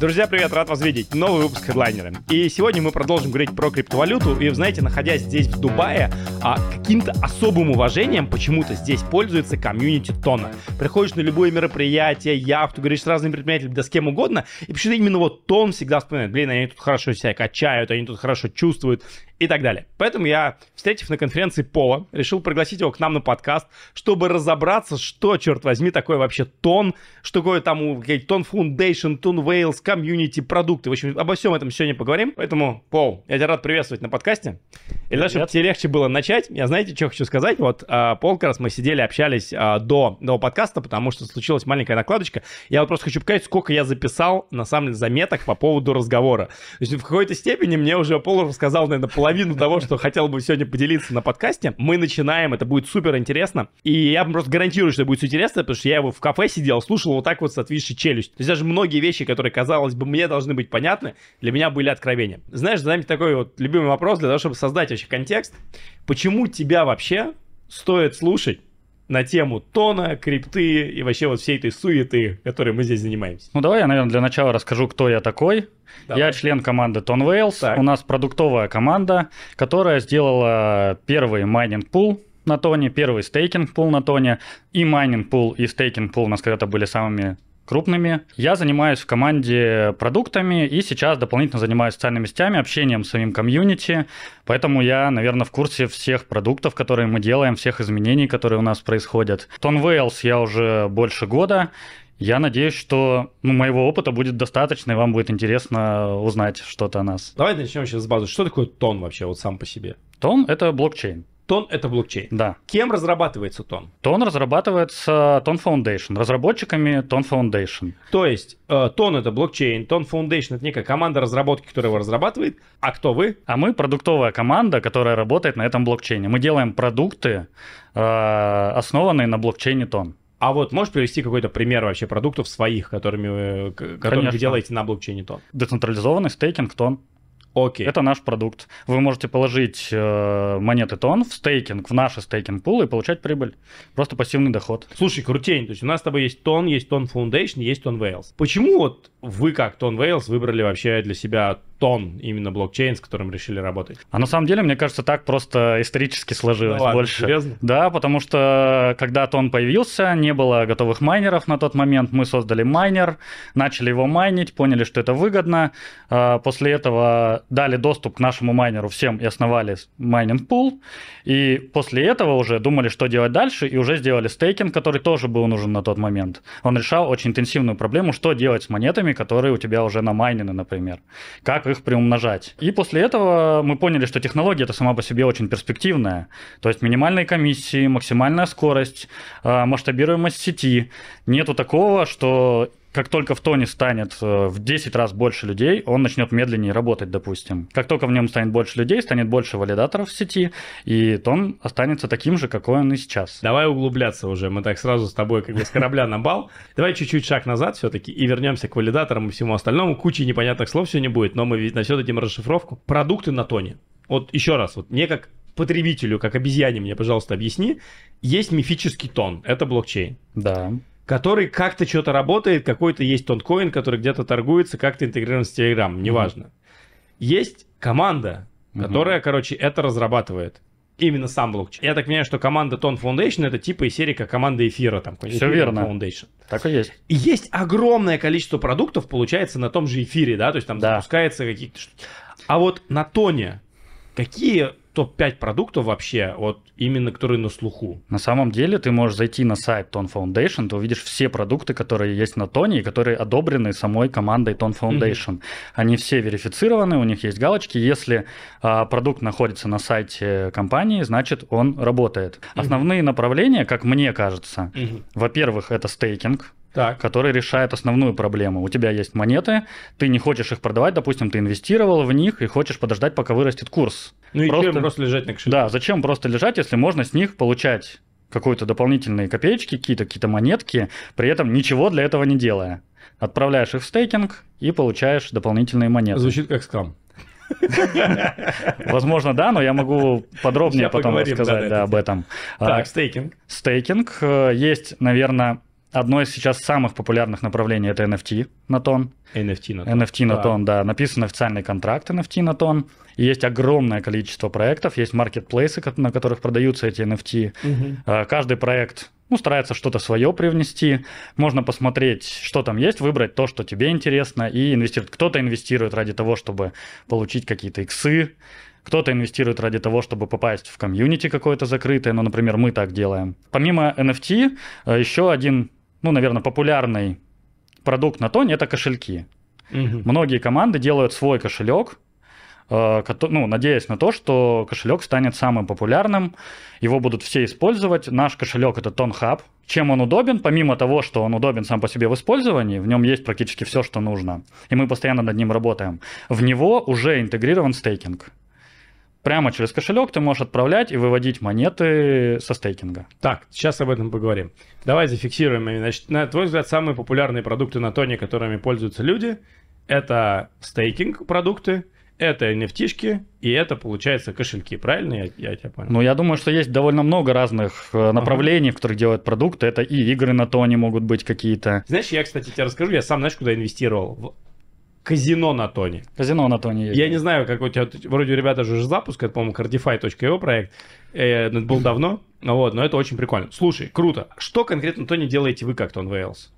Друзья, привет, рад вас видеть. Новый выпуск хедлайнера. И сегодня мы продолжим говорить про криптовалюту. И, знаете, находясь здесь, в Дубае, а, каким-то особым уважением почему-то здесь пользуется комьюнити Тона. Приходишь на любое мероприятие, яхту, говоришь с разными предпринимателями, да с кем угодно, и почему-то именно вот Тон всегда вспоминает. Блин, они тут хорошо себя качают, они тут хорошо чувствуют и так далее. Поэтому я, встретив на конференции Пола, решил пригласить его к нам на подкаст, чтобы разобраться, что, черт возьми, такое вообще тон, что такое там тон Foundation, тон Wales, комьюнити, продукты. В общем, обо всем этом сегодня поговорим. Поэтому, Пол, я тебя рад приветствовать на подкасте. И для чтобы тебе легче было начать, я знаете, что хочу сказать? Вот, а, Пол, как раз мы сидели, общались а, до, до подкаста, потому что случилась маленькая накладочка. Я вот просто хочу показать, сколько я записал, на самом деле, заметок по поводу разговора. То есть в какой-то степени мне уже Пол рассказал, наверное, половину того, что хотел бы сегодня поделиться на подкасте. Мы начинаем, это будет супер интересно. И я просто гарантирую, что это будет интересно, потому что я его в кафе сидел, слушал вот так вот с отвисшей челюстью. То есть даже многие вещи, которые, казалось бы, мне должны быть понятны, для меня были откровения. Знаешь, за такой вот любимый вопрос для того, чтобы создать вообще контекст. Почему тебя вообще стоит слушать на тему тона, крипты и вообще вот всей этой суеты, которой мы здесь занимаемся. Ну, давай я, наверное, для начала расскажу, кто я такой. Давай. Я член команды TON Whales. Так. У нас продуктовая команда, которая сделала первый майнинг пул на тоне, первый стейкинг пул на тоне, и майнинг пул, и стейкинг пул у нас когда-то были самыми крупными. Я занимаюсь в команде продуктами и сейчас дополнительно занимаюсь социальными сетями, общением с самим комьюнити, поэтому я, наверное, в курсе всех продуктов, которые мы делаем, всех изменений, которые у нас происходят. Тон Wales я уже больше года, я надеюсь, что ну, моего опыта будет достаточно, и вам будет интересно узнать что-то о нас. Давай начнем сейчас с базы. Что такое тон вообще вот сам по себе? Тон — это блокчейн. Тон — это блокчейн. Да. Кем разрабатывается Тон? Тон разрабатывается Тон Foundation, разработчиками Тон Foundation. То есть э, Тон — это блокчейн, Тон Foundation — это некая команда разработки, которая его разрабатывает. А кто вы? А мы продуктовая команда, которая работает на этом блокчейне. Мы делаем продукты, э, основанные на блокчейне Тон. А вот можешь привести какой-то пример вообще продуктов своих, которыми вы, которыми вы делаете на блокчейне Тон? Децентрализованный стейкинг Тон. Окей. Это наш продукт. Вы можете положить э, монеты тон в стейкинг, в наши стейкинг пулы и получать прибыль. Просто пассивный доход. Слушай, крутень. То есть у нас с тобой есть тон, есть тон Foundation, есть тон Wales. Почему вот вы как тон Wales выбрали вообще для себя тон именно блокчейн, с которым решили работать? А на самом деле, мне кажется, так просто исторически сложилось ну, ладно, больше. Серьезно? Да, потому что когда тон появился, не было готовых майнеров на тот момент. Мы создали майнер, начали его майнить, поняли, что это выгодно. А, после этого дали доступ к нашему майнеру всем и основали майнинг пул. И после этого уже думали, что делать дальше, и уже сделали стейкинг, который тоже был нужен на тот момент. Он решал очень интенсивную проблему, что делать с монетами, которые у тебя уже намайнены, например. Как их приумножать. И после этого мы поняли, что технология это сама по себе очень перспективная. То есть минимальные комиссии, максимальная скорость, а, масштабируемость сети. Нету такого, что как только в тоне станет э, в 10 раз больше людей, он начнет медленнее работать, допустим. Как только в нем станет больше людей, станет больше валидаторов в сети, и тон останется таким же, какой он и сейчас. Давай углубляться уже. Мы так сразу с тобой как бы с корабля на бал. Давай чуть-чуть шаг назад все-таки и вернемся к валидаторам и всему остальному. Кучи непонятных слов сегодня будет, но мы на все дадим расшифровку. Продукты на тоне. Вот еще раз, вот мне как потребителю, как обезьяне, мне, пожалуйста, объясни. Есть мифический тон, это блокчейн. Да который как-то что-то работает, какой-то есть тонкоин, который где-то торгуется, как-то интегрирован с Telegram, неважно. Mm-hmm. Есть команда, которая, mm-hmm. короче, это разрабатывает. Именно сам блокчейн. Я так понимаю, что команда Ton Foundation это типа из серии как команда эфира. Там, Все верно. Foundation. Так и есть. И есть огромное количество продуктов, получается, на том же эфире, да, то есть там да. запускается какие-то... А вот на тоне какие топ-5 продуктов вообще, вот именно которые на слуху? На самом деле ты можешь зайти на сайт Tone Foundation, ты увидишь все продукты, которые есть на Тоне и которые одобрены самой командой Tone Foundation. Mm-hmm. Они все верифицированы, у них есть галочки. Если а, продукт находится на сайте компании, значит он работает. Mm-hmm. Основные направления, как мне кажется, mm-hmm. во-первых, это стейкинг, так. который решает основную проблему. У тебя есть монеты, ты не хочешь их продавать, допустим, ты инвестировал в них и хочешь подождать, пока вырастет курс. Ну и просто, просто лежать на кошельке. Да, зачем просто лежать, если можно с них получать какую-то дополнительные копеечки, какие-то какие-то монетки, при этом ничего для этого не делая. Отправляешь их в стейкинг и получаешь дополнительные монеты. Звучит как скам. Возможно, да, но я могу подробнее потом рассказать об этом. Так, стейкинг. Стейкинг. э, Есть, наверное, одно из сейчас самых популярных направлений – это NFT на тон. NFT на то. NFT на Да. тон, да. Написан официальный контракт NFT на тон. И есть огромное количество проектов, есть маркетплейсы, на которых продаются эти NFT. Мгм. Э, Каждый проект ну, старается что-то свое привнести. Можно посмотреть, что там есть, выбрать то, что тебе интересно, и инвестировать. Кто-то инвестирует ради того, чтобы получить какие-то иксы, кто-то инвестирует ради того, чтобы попасть в комьюнити какое-то закрытое. Ну, например, мы так делаем. Помимо NFT, э, еще один, ну, наверное, популярный продукт на тоне – это кошельки. Мгм. Многие команды делают свой кошелек, э, ну, надеясь на то, что кошелек станет самым популярным, его будут все использовать. Наш кошелек это TonHub. Чем он удобен? Помимо того, что он удобен сам по себе в использовании, в нем есть практически все, что нужно, и мы постоянно над ним работаем. В него уже интегрирован стейкинг. Прямо через кошелек ты можешь отправлять и выводить монеты со стейкинга. Так, сейчас об этом поговорим. Давай зафиксируем. Значит, на твой взгляд, самые популярные продукты на тоне, которыми пользуются люди, это стейкинг продукты, это NFT-шки и это, получается, кошельки. Правильно я, я тебя понял? Ну, я думаю, что есть довольно много разных э, направлений, в которых делают продукты. Это и игры на тоне могут быть какие-то. Знаешь, я, кстати, тебе расскажу, я сам, знаешь, куда инвестировал? В казино на тоне. Казино на тоне. Я не знаю, как у тебя, вроде ребята же уже запуск, это, по-моему, cardify.io проект, э, это был давно, вот, но это очень прикольно. Слушай, круто. Что конкретно Тони делаете вы как Тон Вейлс?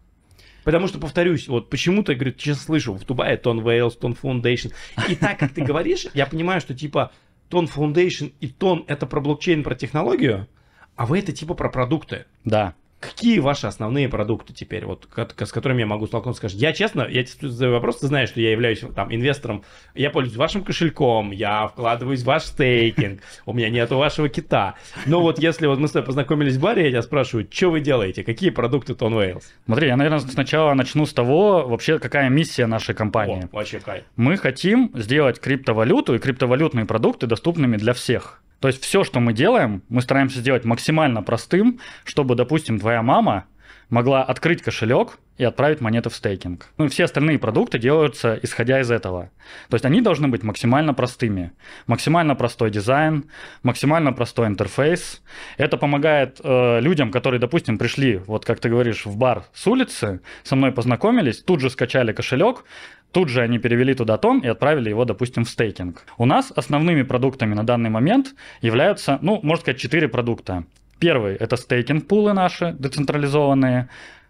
Потому что, повторюсь, вот почему-то, говорю, честно слышу, в Дубае Тон Вейлс, Тон Foundation. И так, как ты говоришь, я понимаю, что типа Тон Foundation и Тон это про блокчейн, про технологию, а вы это типа про продукты. Да. Какие ваши основные продукты теперь, вот, с которыми я могу столкнуться? Скажи, я честно, я тебе задаю вопрос, ты знаешь, что я являюсь там инвестором, я пользуюсь вашим кошельком, я вкладываюсь в ваш стейкинг, у меня нету вашего кита. Но вот если вот мы с тобой познакомились в баре, я тебя спрашиваю, что вы делаете, какие продукты Тон Вейлс? Смотри, я, наверное, сначала начну с того, вообще, какая миссия нашей компании. О, вообще кайф. Мы хотим сделать криптовалюту и криптовалютные продукты доступными для всех. То есть все, что мы делаем, мы стараемся сделать максимально простым, чтобы, допустим, твоя мама могла открыть кошелек и отправить монеты в стейкинг. Ну и все остальные продукты делаются исходя из этого. То есть они должны быть максимально простыми. Максимально простой дизайн, максимально простой интерфейс. Это помогает э, людям, которые, допустим, пришли, вот как ты говоришь, в бар с улицы, со мной познакомились, тут же скачали кошелек, Тут же они перевели туда TON и отправили его, допустим, в стейкинг. У нас основными продуктами на данный момент являются, ну, можно сказать, четыре продукта. Первый – это стейкинг-пулы наши, децентрализованные.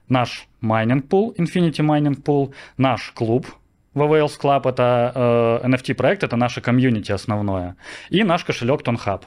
Наш майнинг-пул, Infinity Mining Pool. Наш клуб, Whales Club – это э, NFT-проект, это наше комьюнити основное. И наш кошелек Tonhub.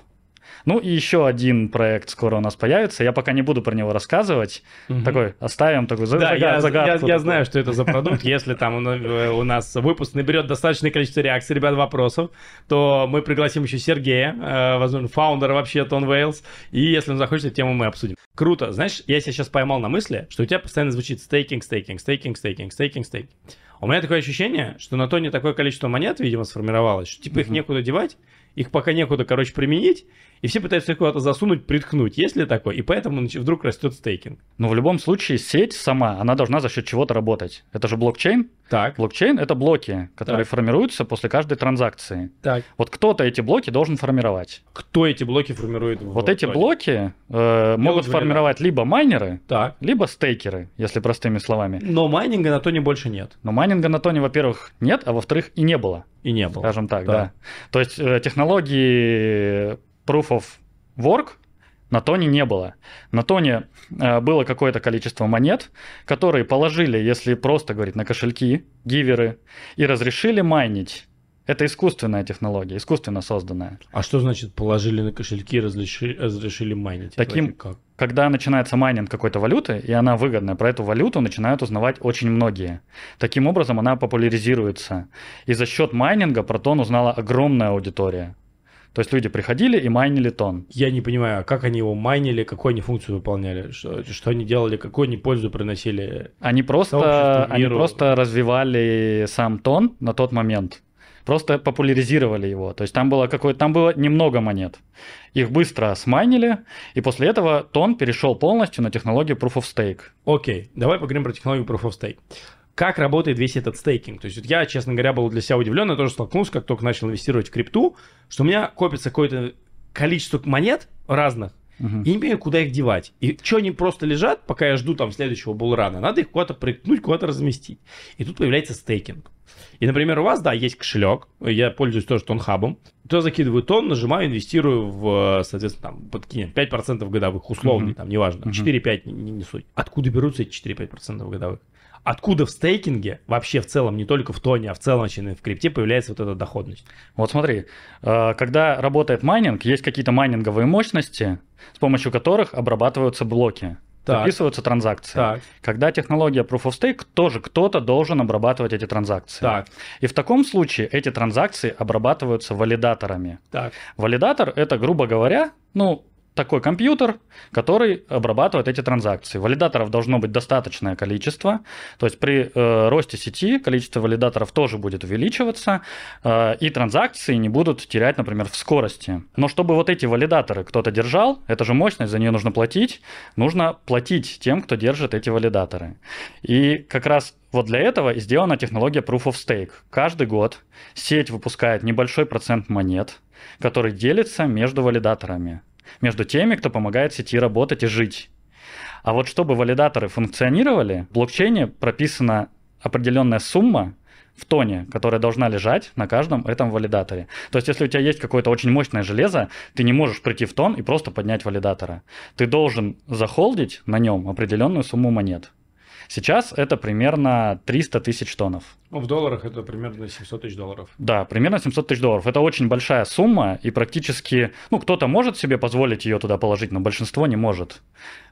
Ну и еще один проект скоро у нас появится. Я пока не буду про него рассказывать. Мгм. Такой оставим такой Да, зага- я, загадку я- я знаю, что это за продукт. Если там у э, у нас выпуск наберет достаточное количество реакций, ребят, вопросов, то мы пригласим еще Сергея, э, возможно, фаундера вообще TON Whales, и если он захочет, эту тему мы обсудим. Круто. Знаешь, я себя сейчас поймал на мысли, что у тебя постоянно звучит стейкинг, стейкинг, стейкинг, стейкинг, стейкинг, стейкинг. У меня такое ощущение, что на тоне такое количество монет, видимо, сформировалось, что типа их некуда девать, их пока некуда, короче, применить, и все пытаются куда-то засунуть, приткнуть. Есть ли такое? И поэтому вдруг растет стейкинг. Но в любом случае сеть сама, она должна за счет чего-то работать. Это же блокчейн. Так, Блокчейн – это блоки, которые Так. формируются после каждой транзакции. так. Вот кто-то эти блоки должен формировать. Кто эти блоки формирует? в Вот эти блоки э, могут формировать либо майнеры, Так. либо стейкеры, если простыми словами. Но майнинга на тоне больше нет. Но майнинга на тоне, во-первых, нет, а во-вторых, и не было, И не было. скажем так, Да. да. То есть э, технологии Proof of Work на тоне не было. На тоне э, было какое-то количество монет, которые положили, если просто говорить, на кошельки, гиверы, и разрешили майнить. Это искусственная технология, искусственно созданная. А что значит положили на кошельки, разрешили, разрешили майнить? Таким- как? Когда начинается майнинг какой-то валюты, и она выгодная, про эту валюту начинают узнавать очень многие. Таким образом, она популяризируется. И за счет майнинга про тон узнала огромная аудитория. То есть люди приходили и майнили тон. Я не понимаю, а как они его майнили, какую они функцию выполняли, что, что они делали, какую они пользу приносили. Они просто, они просто развивали сам тон на тот момент. Просто популяризировали его. То есть там было какое там было немного монет. Их быстро смайнили, и после этого тон перешел полностью на технологию Proof of Stake. Окей, давай поговорим про технологию Proof of Stake. Как работает весь этот стейкинг. То есть вот я, честно говоря, был для себя удивлен, я тоже столкнулся, как только начал инвестировать в крипту, что у меня копится какое-то количество монет разных, Угу. И не понимаю, куда их девать. И что они просто лежат, пока я жду там следующего булрана. Надо их куда-то проектнуть, куда-то разместить. И тут появляется стейкинг. И, например, у вас, да, есть кошелек, я пользуюсь тоже тонхабом, то закидываю тон, нажимаю, инвестирую в, соответственно, там, подкинем 5% годовых, условный, uh-huh. там, неважно, uh-huh. 4-5, не, не, не суть. Откуда берутся эти 4-5% годовых? Откуда в стейкинге, вообще в целом, не только в тоне, а в целом в крипте появляется вот эта доходность? Вот смотри, э, когда работает майнинг, есть какие-то майнинговые мощности, с помощью которых обрабатываются блоки. Так. Записываются транзакции. Так. Когда технология Proof of Stake, тоже кто-то должен обрабатывать эти транзакции. Так. И в таком случае эти транзакции обрабатываются валидаторами. Так. Валидатор это, грубо говоря, ну, такой компьютер, который обрабатывает эти транзакции. Валидаторов должно быть достаточное количество, то есть при э, росте сети количество валидаторов тоже будет увеличиваться, э, и транзакции не будут терять, например, в скорости. Но чтобы вот эти валидаторы кто-то держал, это же мощность, за нее нужно платить, нужно платить тем, кто держит эти валидаторы. И как раз вот для этого и сделана технология Proof of Stake. Каждый год сеть выпускает небольшой процент монет, который делится между валидаторами между теми, кто помогает сети работать и жить. А вот чтобы валидаторы функционировали, в блокчейне прописана определенная сумма в тоне, которая должна лежать на каждом этом валидаторе. То есть, если у тебя есть какое-то очень мощное железо, ты не можешь прийти в тон и просто поднять валидатора. Ты должен захолдить на нем определенную сумму монет. Сейчас это примерно 300 тысяч тоннов. Ну, в долларах это примерно 700 тысяч долларов. Да, примерно 700 тысяч долларов. Это очень большая сумма, и практически, ну, кто-то может себе позволить ее туда положить, но большинство не может.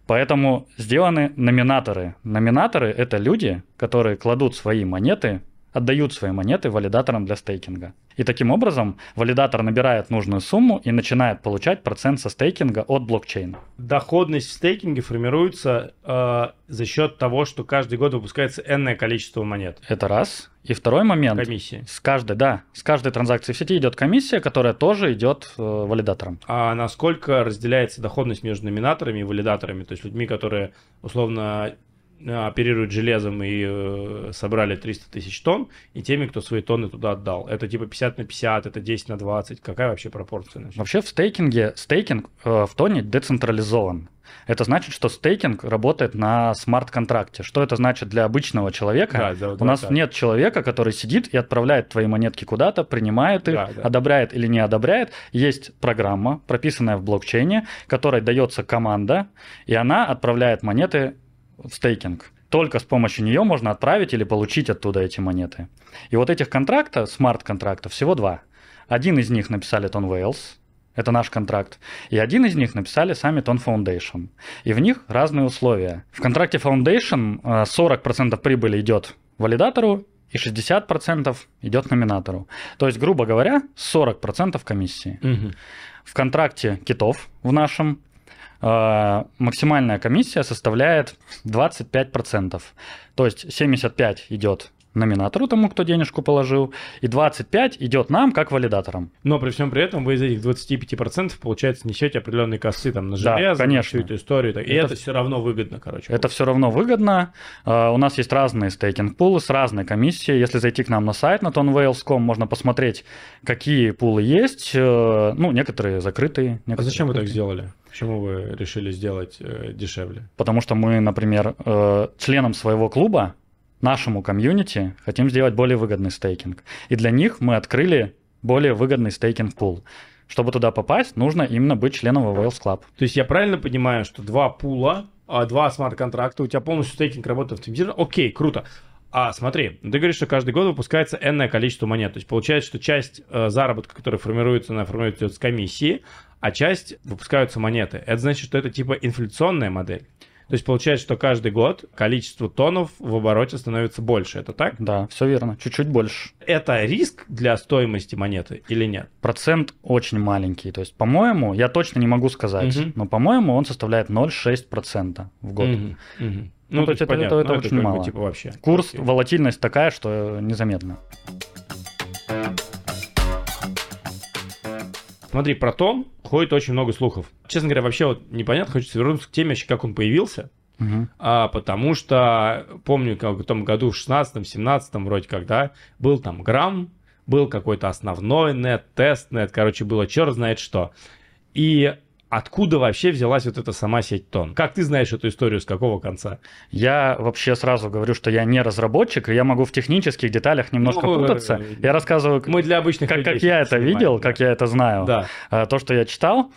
Поэтому сделаны номинаторы. Номинаторы – это люди, которые кладут свои монеты отдают свои монеты валидаторам для стейкинга. И таким образом валидатор набирает нужную сумму и начинает получать процент со стейкинга от блокчейна. Доходность в стейкинге формируется э, за счет того, что каждый год выпускается энное количество монет. Это раз. И второй момент. Комиссия. С каждой, да, с каждой транзакции в сети идет комиссия, которая тоже идет э, валидатором. А насколько разделяется доходность между номинаторами и валидаторами, то есть людьми, которые условно оперируют железом и э, собрали 300 тысяч тонн, и теми, кто свои тонны туда отдал. Это типа 50 на 50, это 10 на 20. Какая вообще пропорция? Значит? Вообще в стейкинге, стейкинг э, в тоне децентрализован. Это значит, что стейкинг работает на смарт-контракте. Что это значит для обычного человека? Да, да, да, У нас да. нет человека, который сидит и отправляет твои монетки куда-то, принимает их, да, да. одобряет или не одобряет. Есть программа, прописанная в блокчейне, которой дается команда, и она отправляет монеты в стейкинг. Только с помощью нее можно отправить или получить оттуда эти монеты. И вот этих контрактов, смарт-контрактов, всего два. Один из них написали Ton Wales, это наш контракт. И один из них написали сами Ton Foundation. И в них разные условия. В контракте Foundation 40% э, прибыли идет валидатору, и 60% идет номинатору. То есть, грубо говоря, 40% комиссии. Угу. В контракте китов в нашем максимальная комиссия составляет 25%. То есть 75 идет номинатору, тому, кто денежку положил, и 25 идет нам, как валидаторам. Но при всем при этом вы из этих 25% получается несете определенные косы там на железо, да, конечно. всю эту историю, и это, это все равно выгодно, короче. Это все равно выгодно. Uh, у нас есть разные стейкинг-пулы с разной комиссией. Если зайти к нам на сайт на tonwales.com, можно посмотреть, какие пулы есть. Э, ну, некоторые закрытые. Некоторые а зачем закрытые. вы так сделали? Почему вы решили сделать э, дешевле? Потому что мы, например, э, членам своего клуба, нашему комьюнити, хотим сделать более выгодный стейкинг. И для них мы открыли более выгодный стейкинг пул. Чтобы туда попасть, нужно именно быть членом Whales Club. То есть я правильно понимаю, что два пула, а, два смарт-контракта, у тебя полностью стейкинг работает автоматизирован? Окей, круто. А смотри, ты говоришь, что каждый год выпускается энное количество монет. То есть получается, что часть э, заработка, которая формируется, она формируется с комиссии, а часть выпускаются монеты. Это значит, что это типа инфляционная модель. То есть получается, что каждый год количество тонов в обороте становится больше. Это так? Да, все верно. Чуть-чуть больше. Это риск для стоимости монеты или нет? Процент очень маленький. То есть, по-моему, я точно не могу сказать, угу. но, по-моему, он составляет 0,6% в год. Угу. Угу. Ну, ну, то есть это, это, это, это очень мало. Бы, типа, вообще. Курс, волатильность такая, что незаметно. Смотри, про Том ходит очень много слухов. Честно говоря, вообще вот непонятно, хочется вернуться к теме, как он появился. Мгм. а, потому что, помню, как в том году, в 16-17 вроде как, да, был там грамм, был какой-то основной нет, тест нет, короче, было черт знает что. И откуда вообще взялась вот эта сама сеть тон? Как ты знаешь эту историю, с какого конца? Я вообще сразу говорю, что я не разработчик, и я могу в технических деталях немножко Ну, путаться. э, Я рассказываю, Мы для обычных как, людей как я это снимаем, видел, да. как я это знаю. Да, А, То, что я читал,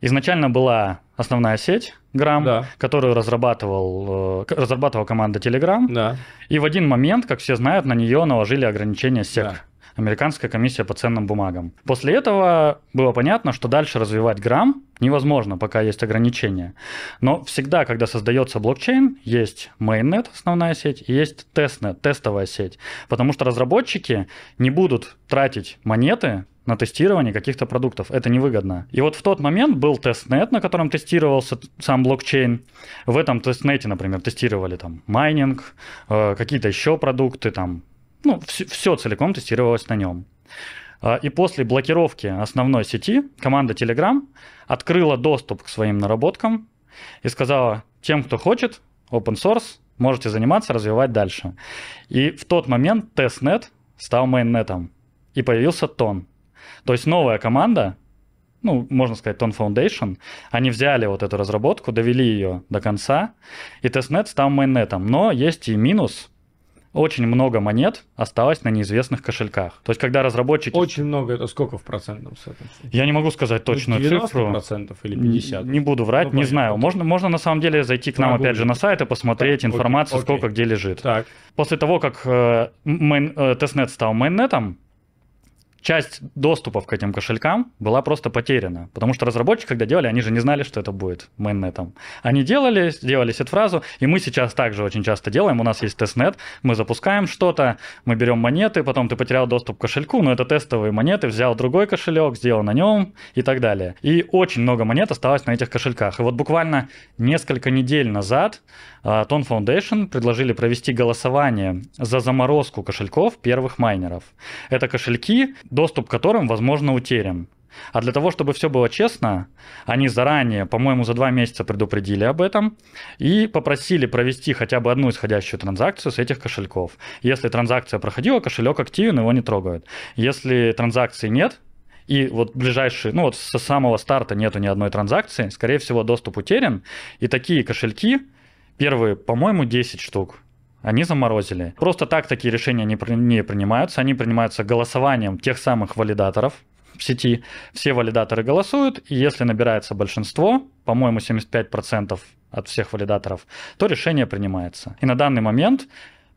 изначально была основная сеть Gram, да, которую разрабатывал, э, разрабатывала команда Telegram. да. И в один момент, как все знают, на нее наложили ограничения SEC. Да. Американская комиссия по ценным бумагам. После этого было понятно, что дальше развивать Gram невозможно, пока есть ограничения. Но всегда, когда создается блокчейн, есть mainnet, основная сеть, и есть testnet, тестовая сеть. Потому что разработчики не будут тратить монеты на тестирование каких-то продуктов. Это невыгодно. И вот в тот момент был testnet, на котором тестировался сам блокчейн. В этом тестнете, например, тестировали там майнинг, э, какие-то еще продукты, там, ну, все, целиком тестировалось на нем. А, И после блокировки основной сети команда Telegram открыла доступ к своим наработкам и сказала тем, кто хочет, open source, можете заниматься, развивать дальше. И в тот момент testnet стал мейннетом, и появился TON. То есть новая команда, ну, можно сказать, TON Foundation, они взяли вот эту разработку, довели ее до конца, и testnet стал мейннетом. Но есть и минус, очень много монет осталось на неизвестных кошельках. То есть, когда разработчики... Очень много, это сколько в процентном соотношении? Я не могу сказать точную 90% цифру. или 50%? Не буду врать, Ну, не понятно, знаю. окей. Можно, можно на самом деле зайти к нам опять же на сайт и посмотреть окей, информацию, окей. сколько где лежит. Так, После того, как э, мейн- э, testnet стал мейннетом, часть доступов к этим кошелькам была просто потеряна. Потому что разработчики, когда делали, они же не знали, что это будет мейннетом. Они делали, сделали сид-фразу, и мы сейчас также очень часто делаем. У нас есть testnet, мы запускаем что-то, мы берем монеты, потом ты потерял доступ к кошельку, но это тестовые монеты, взял другой кошелек, сделал на нем и так далее. И очень много монет осталось на этих кошельках. И вот буквально несколько недель назад а, TON Foundation предложили провести голосование за заморозку кошельков первых майнеров. Это кошельки, доступ к которым, возможно, утерян. А для того, чтобы все было честно, они заранее, по-моему, за два месяца предупредили об этом и попросили провести хотя бы одну исходящую транзакцию с этих кошельков. Если транзакция проходила, кошелек активен, его не трогают. Если транзакции нет, и вот ближайшие, ну вот со самого старта нету ни одной транзакции, скорее всего, доступ утерян. И такие кошельки, первые, по-моему, 10 штук, они заморозили. Просто так такие решения не, при- не принимаются. Они принимаются голосованием тех самых валидаторов в сети. Все валидаторы голосуют, и если набирается большинство, по-моему, 75% от всех валидаторов, то решение принимается. И на данный момент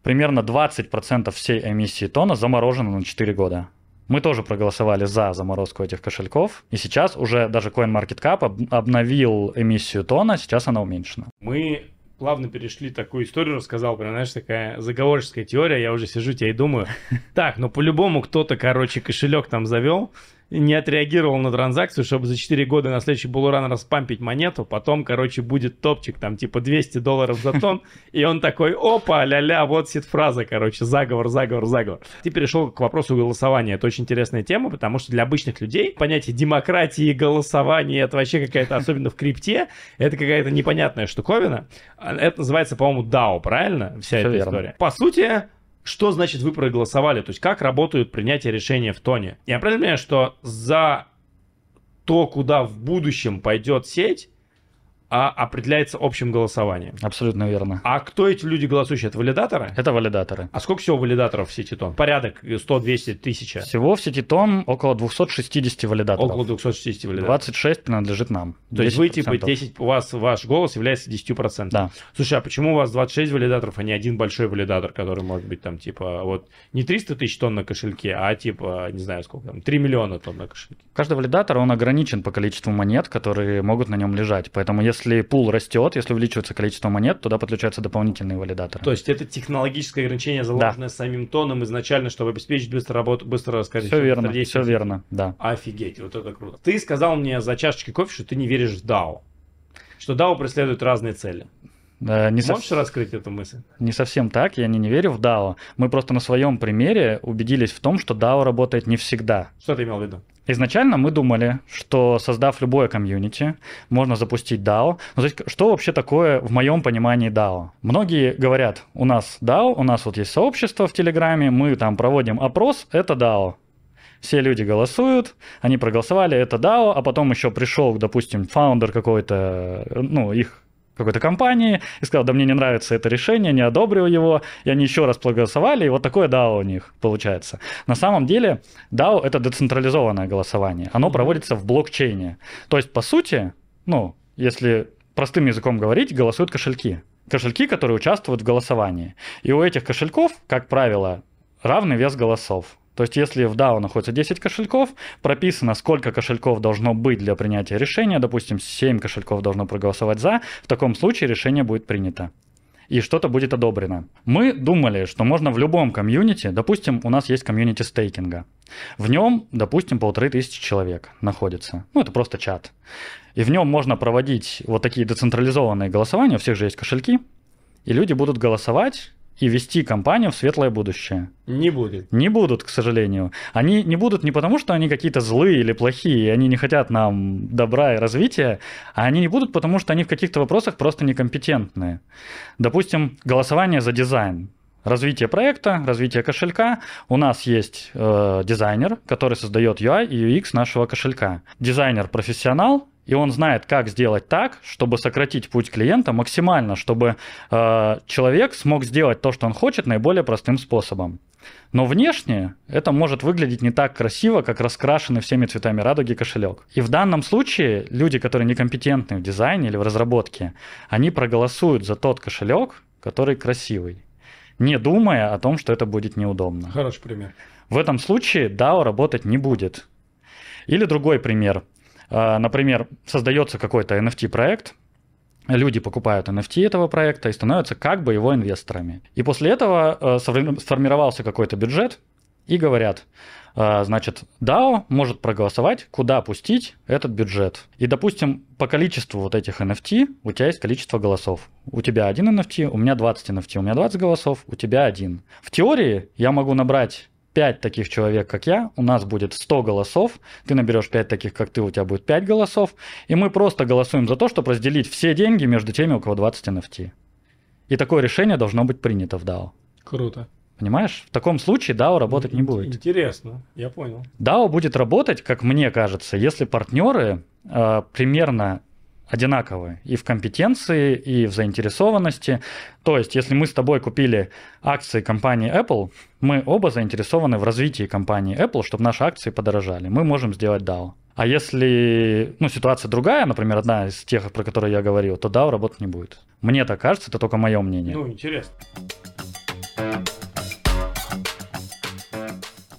примерно 20% всей эмиссии тона заморожено на 4 года. Мы тоже проголосовали за заморозку этих кошельков, и сейчас уже даже CoinMarketCap об- обновил эмиссию тона, сейчас она уменьшена. мы плавно перешли такую историю, рассказал, прям, знаешь, такая заговорческая теория, я уже сижу тебе и думаю, так, ну по-любому кто-то, короче, кошелек там завел, не отреагировал на транзакцию, чтобы за 4 года на следующий булуран распампить монету, потом, короче, будет топчик, там, типа 200 долларов за тон, и он такой, опа, ля-ля, вот сид-фраза, короче, заговор, заговор, заговор. Ты перешел к вопросу голосования, это очень интересная тема, потому что для обычных людей понятие демократии, голосования, это вообще какая-то, особенно в крипте, это какая-то непонятная штуковина. А Это называется, по-моему, DAO, правильно? Вся эта верно. история. По сути, что значит вы проголосовали? То есть как работают принятие решения в тоне? Я правильно понимаю, что за то, куда в будущем пойдет сеть, а определяется общим голосованием. Абсолютно верно. А кто эти люди голосующие? Это валидаторы? Это валидаторы. А сколько всего валидаторов в сети тон? Порядок 100, 200, 1000? Всего в сети тон около 260 валидаторов. Около 260 валидаторов. 26 принадлежит нам. То есть вы 10%. типа 10, у вас ваш голос является 10%. Да. Слушай, а почему у вас 26 валидаторов, а не один большой валидатор, который может быть там типа вот не 300 тысяч тонн на кошельке, а типа, не знаю сколько там, 3 миллиона тонн на кошельке? Каждый валидатор, он ограничен по количеству монет, которые могут на нем лежать. Поэтому если пул растет, если увеличивается количество монет, туда подключаются дополнительные валидаторы. То есть это технологическое ограничение, заложенное самим тоном изначально, чтобы обеспечить быстро работу, быстро, скажем, все верно, все верно, да. Офигеть, вот это круто. Ты сказал мне за чашечкой кофе, что ты не веришь в DAO. Что DAO преследует разные цели. Не, сов- Можешь раскрыть эту мысль? не совсем так, я не, не верю в DAO. Мы просто на своем примере убедились в том, что DAO работает не всегда. Что ты имел в виду? Изначально мы думали, что создав любое комьюнити, можно запустить DAO. Ну, то что вообще такое в моем понимании DAO? Многие говорят, у нас DAO, у нас вот есть сообщество в Телеграме, мы там проводим опрос, это DAO. Все люди голосуют, они проголосовали, это DAO, а потом еще пришел, допустим, фаундер какой-то, ну, их какой-то компании и сказал, да мне не нравится это решение, не одобрил его, и они еще раз проголосовали, и вот такое DAO у них получается. На самом деле DAO — это децентрализованное голосование, оно проводится в блокчейне. То есть, по сути, ну, если простым языком говорить, голосуют кошельки. Кошельки, которые участвуют в голосовании. И у этих кошельков, как правило, равный вес голосов. То есть, если в DAO находится 10 кошельков, прописано, сколько кошельков должно быть для принятия решения, допустим, 7 кошельков должно проголосовать за, в таком случае решение будет принято и что-то будет одобрено. Мы думали, что можно в любом комьюнити, допустим, у нас есть комьюнити стейкинга. В нем, допустим, полторы тысячи человек находится. Ну, это просто чат. И в нем можно проводить вот такие децентрализованные голосования, у всех же есть кошельки, и люди будут голосовать и вести компанию в светлое будущее. Не будет. Не будут, к сожалению. Они не будут не потому, что они какие-то злые или плохие, и они не хотят нам добра и развития, а они не будут, потому что они в каких-то вопросах просто некомпетентные. Допустим, голосование за дизайн. Развитие проекта, развитие кошелька. У нас есть э, дизайнер, который создает UI и UX нашего кошелька. Дизайнер профессионал, и он знает, как сделать так, чтобы сократить путь клиента максимально, чтобы э, человек смог сделать то, что он хочет, наиболее простым способом. Но внешне это может выглядеть не так красиво, как раскрашенный всеми цветами радуги кошелек. И в данном случае люди, которые некомпетентны в дизайне или в разработке, они проголосуют за тот кошелек, который красивый, не думая о том, что это будет неудобно. Хороший пример. В этом случае DAO работать не будет. Или другой пример. А, например, создается какой-то NFT-проект, люди покупают NFT этого проекта и становятся как бы его инвесторами. И после этого э, сформировался какой-то бюджет, и говорят, э, значит, DAO может проголосовать, куда пустить этот бюджет. И, допустим, по количеству вот этих NFT у тебя есть количество голосов. У тебя один NFT, у меня 20 NFT, у меня 20 голосов, у тебя один. В теории я могу набрать 5 таких человек, как я, у нас будет 100 голосов, ты наберешь 5 таких, как ты, у тебя будет 5 голосов, и мы просто голосуем за то, чтобы разделить все деньги между теми, у кого 20 NFT. И такое решение должно быть принято в DAO. Круто. Понимаешь? В таком случае DAO работать не будет. Интересно, я понял. DAO будет работать, как мне кажется, если партнеры э, примерно одинаковые и в компетенции, и в заинтересованности. То есть, если мы с тобой купили акции компании Apple, мы оба заинтересованы в развитии компании Apple, чтобы наши акции подорожали. Мы можем сделать DAO. А если ну, ситуация другая, например, одна из тех, про которые я говорил, то DAO работать не будет. Мне так кажется, это только мое мнение. Ну, интересно.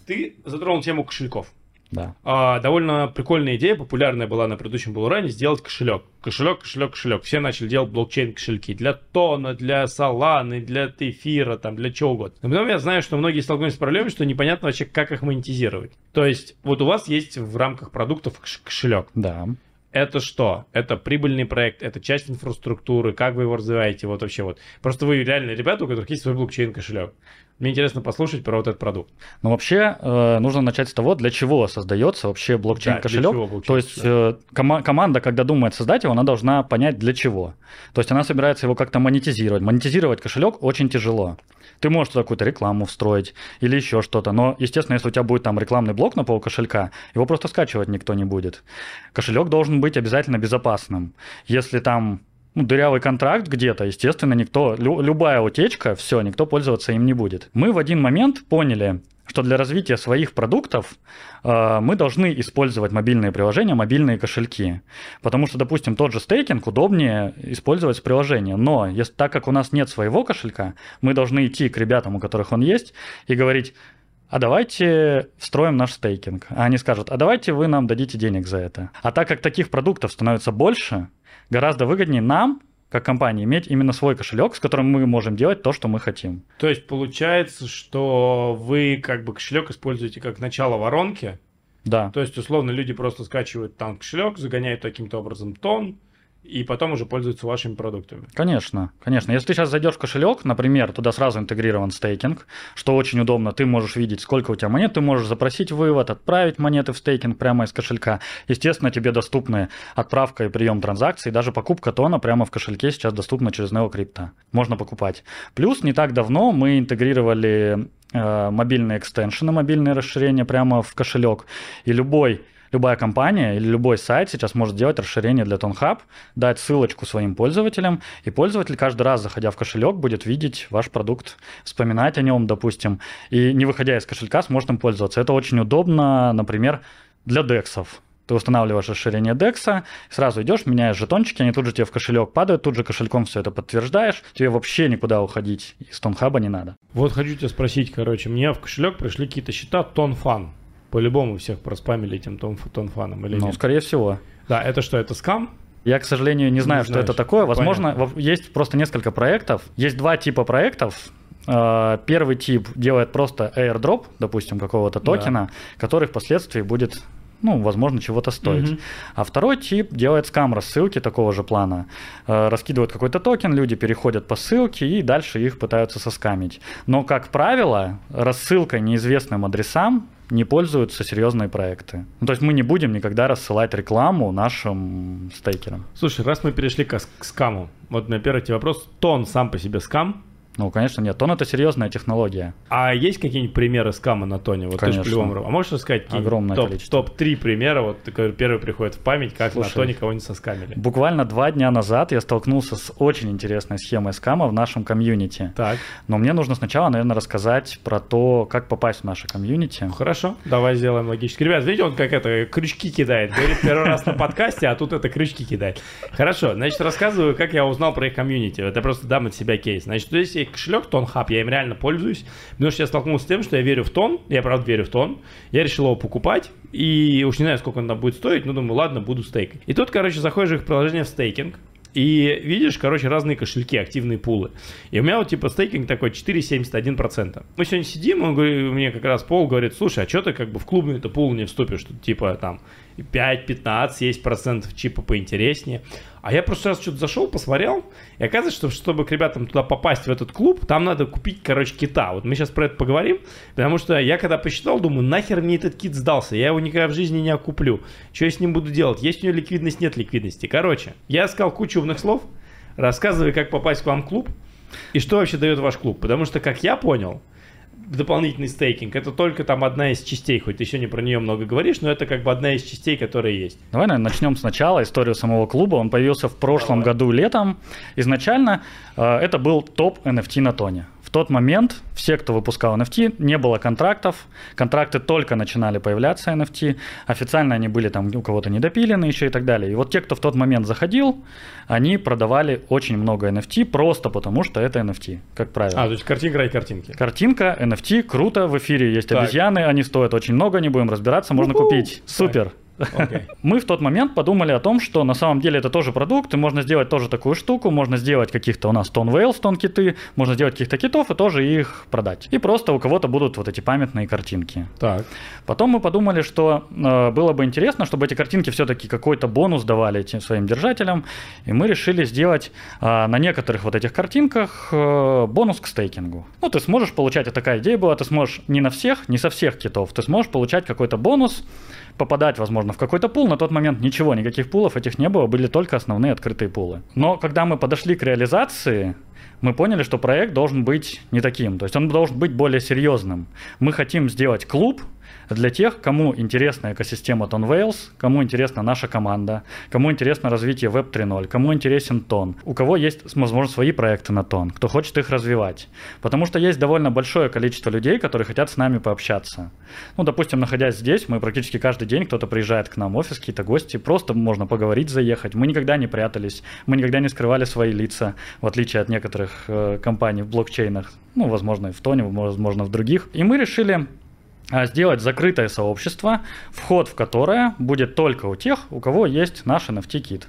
Ты затронул тему кошельков. Да. А, довольно прикольная идея, популярная была на предыдущем Булуране, сделать кошелек. Кошелек, кошелек, кошелек. Все начали делать блокчейн-кошельки. Для Тона, для Соланы, для Эфира, там, для чего угодно. Но потом я знаю, что многие столкнулись с проблемой, что непонятно вообще, как их монетизировать. То есть, вот у вас есть в рамках продуктов кошелек. Да. Это что? Это прибыльный проект, это часть инфраструктуры, как вы его развиваете, вот вообще вот. Просто вы реально ребята, у которых есть свой блокчейн-кошелек. Мне интересно послушать про вот этот продукт. Ну, вообще, э, нужно начать с того, для чего создается вообще блокчейн-кошелек. Да, блокчейн То есть, э, кома- команда, когда думает создать его, она должна понять, для чего. То есть, она собирается его как-то монетизировать. Монетизировать кошелек очень тяжело. Ты можешь туда какую-то рекламу встроить или еще что-то. Но, естественно, если у тебя будет там рекламный блок на пол кошелька, его просто скачивать никто не будет. Кошелек должен быть обязательно безопасным. Если там ну, дырявый контракт где-то, естественно, никто, лю, любая утечка, все, никто пользоваться им не будет. Мы в один момент поняли, что для развития своих продуктов э, мы должны использовать мобильные приложения, мобильные кошельки. Потому что, допустим, тот же стейкинг удобнее использовать с приложения. Но если, так как у нас нет своего кошелька, мы должны идти к ребятам, у которых он есть, и говорить, а давайте встроим наш стейкинг. А они скажут, а давайте вы нам дадите денег за это. А так как таких продуктов становится больше, гораздо выгоднее нам, как компании, иметь именно свой кошелек, с которым мы можем делать то, что мы хотим. То есть получается, что вы как бы кошелек используете как начало воронки. Да. То есть, условно, люди просто скачивают там кошелек, загоняют таким-то образом тон, и потом уже пользуются вашими продуктами. Конечно, конечно. Если ты сейчас зайдешь в кошелек, например, туда сразу интегрирован стейкинг, что очень удобно, ты можешь видеть, сколько у тебя монет, ты можешь запросить вывод, отправить монеты в стейкинг прямо из кошелька. Естественно, тебе доступны отправка и прием транзакций, даже покупка тона прямо в кошельке сейчас доступна через NeoCrypto. Можно покупать. Плюс не так давно мы интегрировали э, мобильные экстеншены, мобильные расширения прямо в кошелек, и любой любая компания или любой сайт сейчас может делать расширение для TonHub, дать ссылочку своим пользователям, и пользователь каждый раз, заходя в кошелек, будет видеть ваш продукт, вспоминать о нем, допустим, и не выходя из кошелька, сможет им пользоваться. Это очень удобно, например, для дексов. Ты устанавливаешь расширение DEX, сразу идешь, меняешь жетончики, они тут же тебе в кошелек падают, тут же кошельком все это подтверждаешь. Тебе вообще никуда уходить из Тонхаба не надо. Вот хочу тебя спросить, короче, мне в кошелек пришли какие-то счета Тонфан. По-любому всех проспамили этим тон, тонфаном или Ну, нет? скорее всего. Да, это что, это скам? Я, к сожалению, не знаю, Не что знаешь. это такое. Возможно, во- есть просто несколько проектов. Есть два типа проектов. Э, Первый тип делает просто airdrop, допустим, какого-то Да. токена, который впоследствии будет ну, возможно, чего-то стоить. Мгм. А второй тип делает скам рассылки такого же плана. Э, Раскидывают какой-то токен, люди переходят по ссылке и дальше их пытаются соскамить. Но, как правило, рассылкой неизвестным адресам не пользуются серьезные проекты. Ну, то есть мы не будем никогда рассылать рекламу нашим стейкерам. Слушай, раз мы перешли к, к скаму, вот меня первый тебе вопрос. Тон сам по себе скам, Ну, конечно, нет. Тон это серьезная технология. А есть какие-нибудь примеры скама на тоне? Вот Конечно. ты же по-любому. А можешь рассказать Огромное топ, количество. топ-3 примера, вот первый приходит в память, как Слушай. на тоне кого-нибудь соскамили? Буквально два дня назад я столкнулся с очень интересной схемой скама в нашем комьюнити. Так, Но мне нужно сначала, наверное, рассказать про то, как попасть в наше комьюнити. хорошо, давай сделаем логически. Ребят, видите, он как это, крючки кидает. Говорит первый раз на подкасте, а тут это крючки кидает. Хорошо, значит, рассказываю, как я узнал про их комьюнити. Это просто дам от себя кейс. Значит, здесь есть кошелек Tonhub, я им реально пользуюсь, потому что я столкнулся с тем, что я верю в TON, я правда верю в TON, я решил его покупать, и уж не знаю, сколько он там будет стоить, но думаю, ладно, буду стейкать. И тут, короче, заходишь в их приложение в стейкинг, и видишь, короче, разные кошельки, активные пулы. И у меня вот типа стейкинг такой 4,71%. Мы сегодня сидим, он говорит, мне как раз Пол говорит, слушай, а что ты как бы в клубный-то пул не вступишь? Тут типа там 5-15 есть процентов чипа поинтереснее. А я просто раз что-то зашел, посмотрел, и оказывается, что чтобы к ребятам туда попасть в этот клуб, там надо купить, короче, кита. Вот мы сейчас про это поговорим, потому что я когда посчитал, думаю, нахер мне этот кит сдался, я его никогда в жизни не окуплю. Что я с ним буду делать? Есть у него ликвидность, нет ликвидности. Короче, я сказал кучу умных слов, рассказывай, как попасть к вам в клуб, и что вообще дает ваш клуб. Потому что, как я понял, дополнительный стейкинг это только там одна из частей, хоть ты сегодня про нее много говоришь, но это как бы одна из частей, которая есть. Давай, наверное, начнем сначала историю самого клуба. Он появился в прошлом Давай. году летом. Изначально э, это был топ NFT на тоне. В тот момент все, кто выпускал NFT, не было контрактов. Контракты только начинали появляться NFT. Официально они были там у кого-то недопилены еще и так далее. И вот те, кто в тот момент заходил, они продавали очень много NFT просто потому, что это NFT, как правило. А, то есть картинка ради картинки. Картинка, NFT, круто, в эфире есть Так. обезьяны, они стоят очень много, не будем разбираться, можно Уху. купить. Супер. Окей. Мы в тот момент подумали о том, что на самом деле это тоже продукт, и можно сделать тоже такую штуку, можно сделать каких-то у нас тон whales, тон киты, можно сделать каких-то китов и тоже их продать. И просто у кого-то будут вот эти памятные картинки. Так. Потом мы подумали, что э, было бы интересно, чтобы эти картинки все-таки какой-то бонус давали этим своим держателям, и мы решили сделать э, на некоторых вот этих картинках э, бонус к стейкингу. Ну, ты сможешь получать, а такая идея была, ты сможешь не на всех, не со всех китов, ты сможешь получать какой-то бонус, попадать, возможно, в какой-то пул. На тот момент ничего, никаких пулов этих не было, были только основные открытые пулы. Но когда мы подошли к реализации, мы поняли, что проект должен быть не таким. То есть он должен быть более серьезным. Мы хотим сделать клуб для тех, кому интересна экосистема Ton Wales, кому интересна наша команда, кому интересно развитие Web 3.0, кому интересен Тон, у кого есть, возможно, свои проекты на Тон, кто хочет их развивать. Потому что есть довольно большое количество людей, которые хотят с нами пообщаться. Ну, допустим, находясь здесь, мы практически каждый день кто-то приезжает к нам в офис, какие-то гости, просто можно поговорить, заехать. Мы никогда не прятались, мы никогда не скрывали свои лица, в отличие от некоторых э, компаний в блокчейнах, ну, возможно, и в Тоне, возможно, в других. И мы решили сделать закрытое сообщество, вход в которое будет только у тех, у кого есть наш NFT-кит.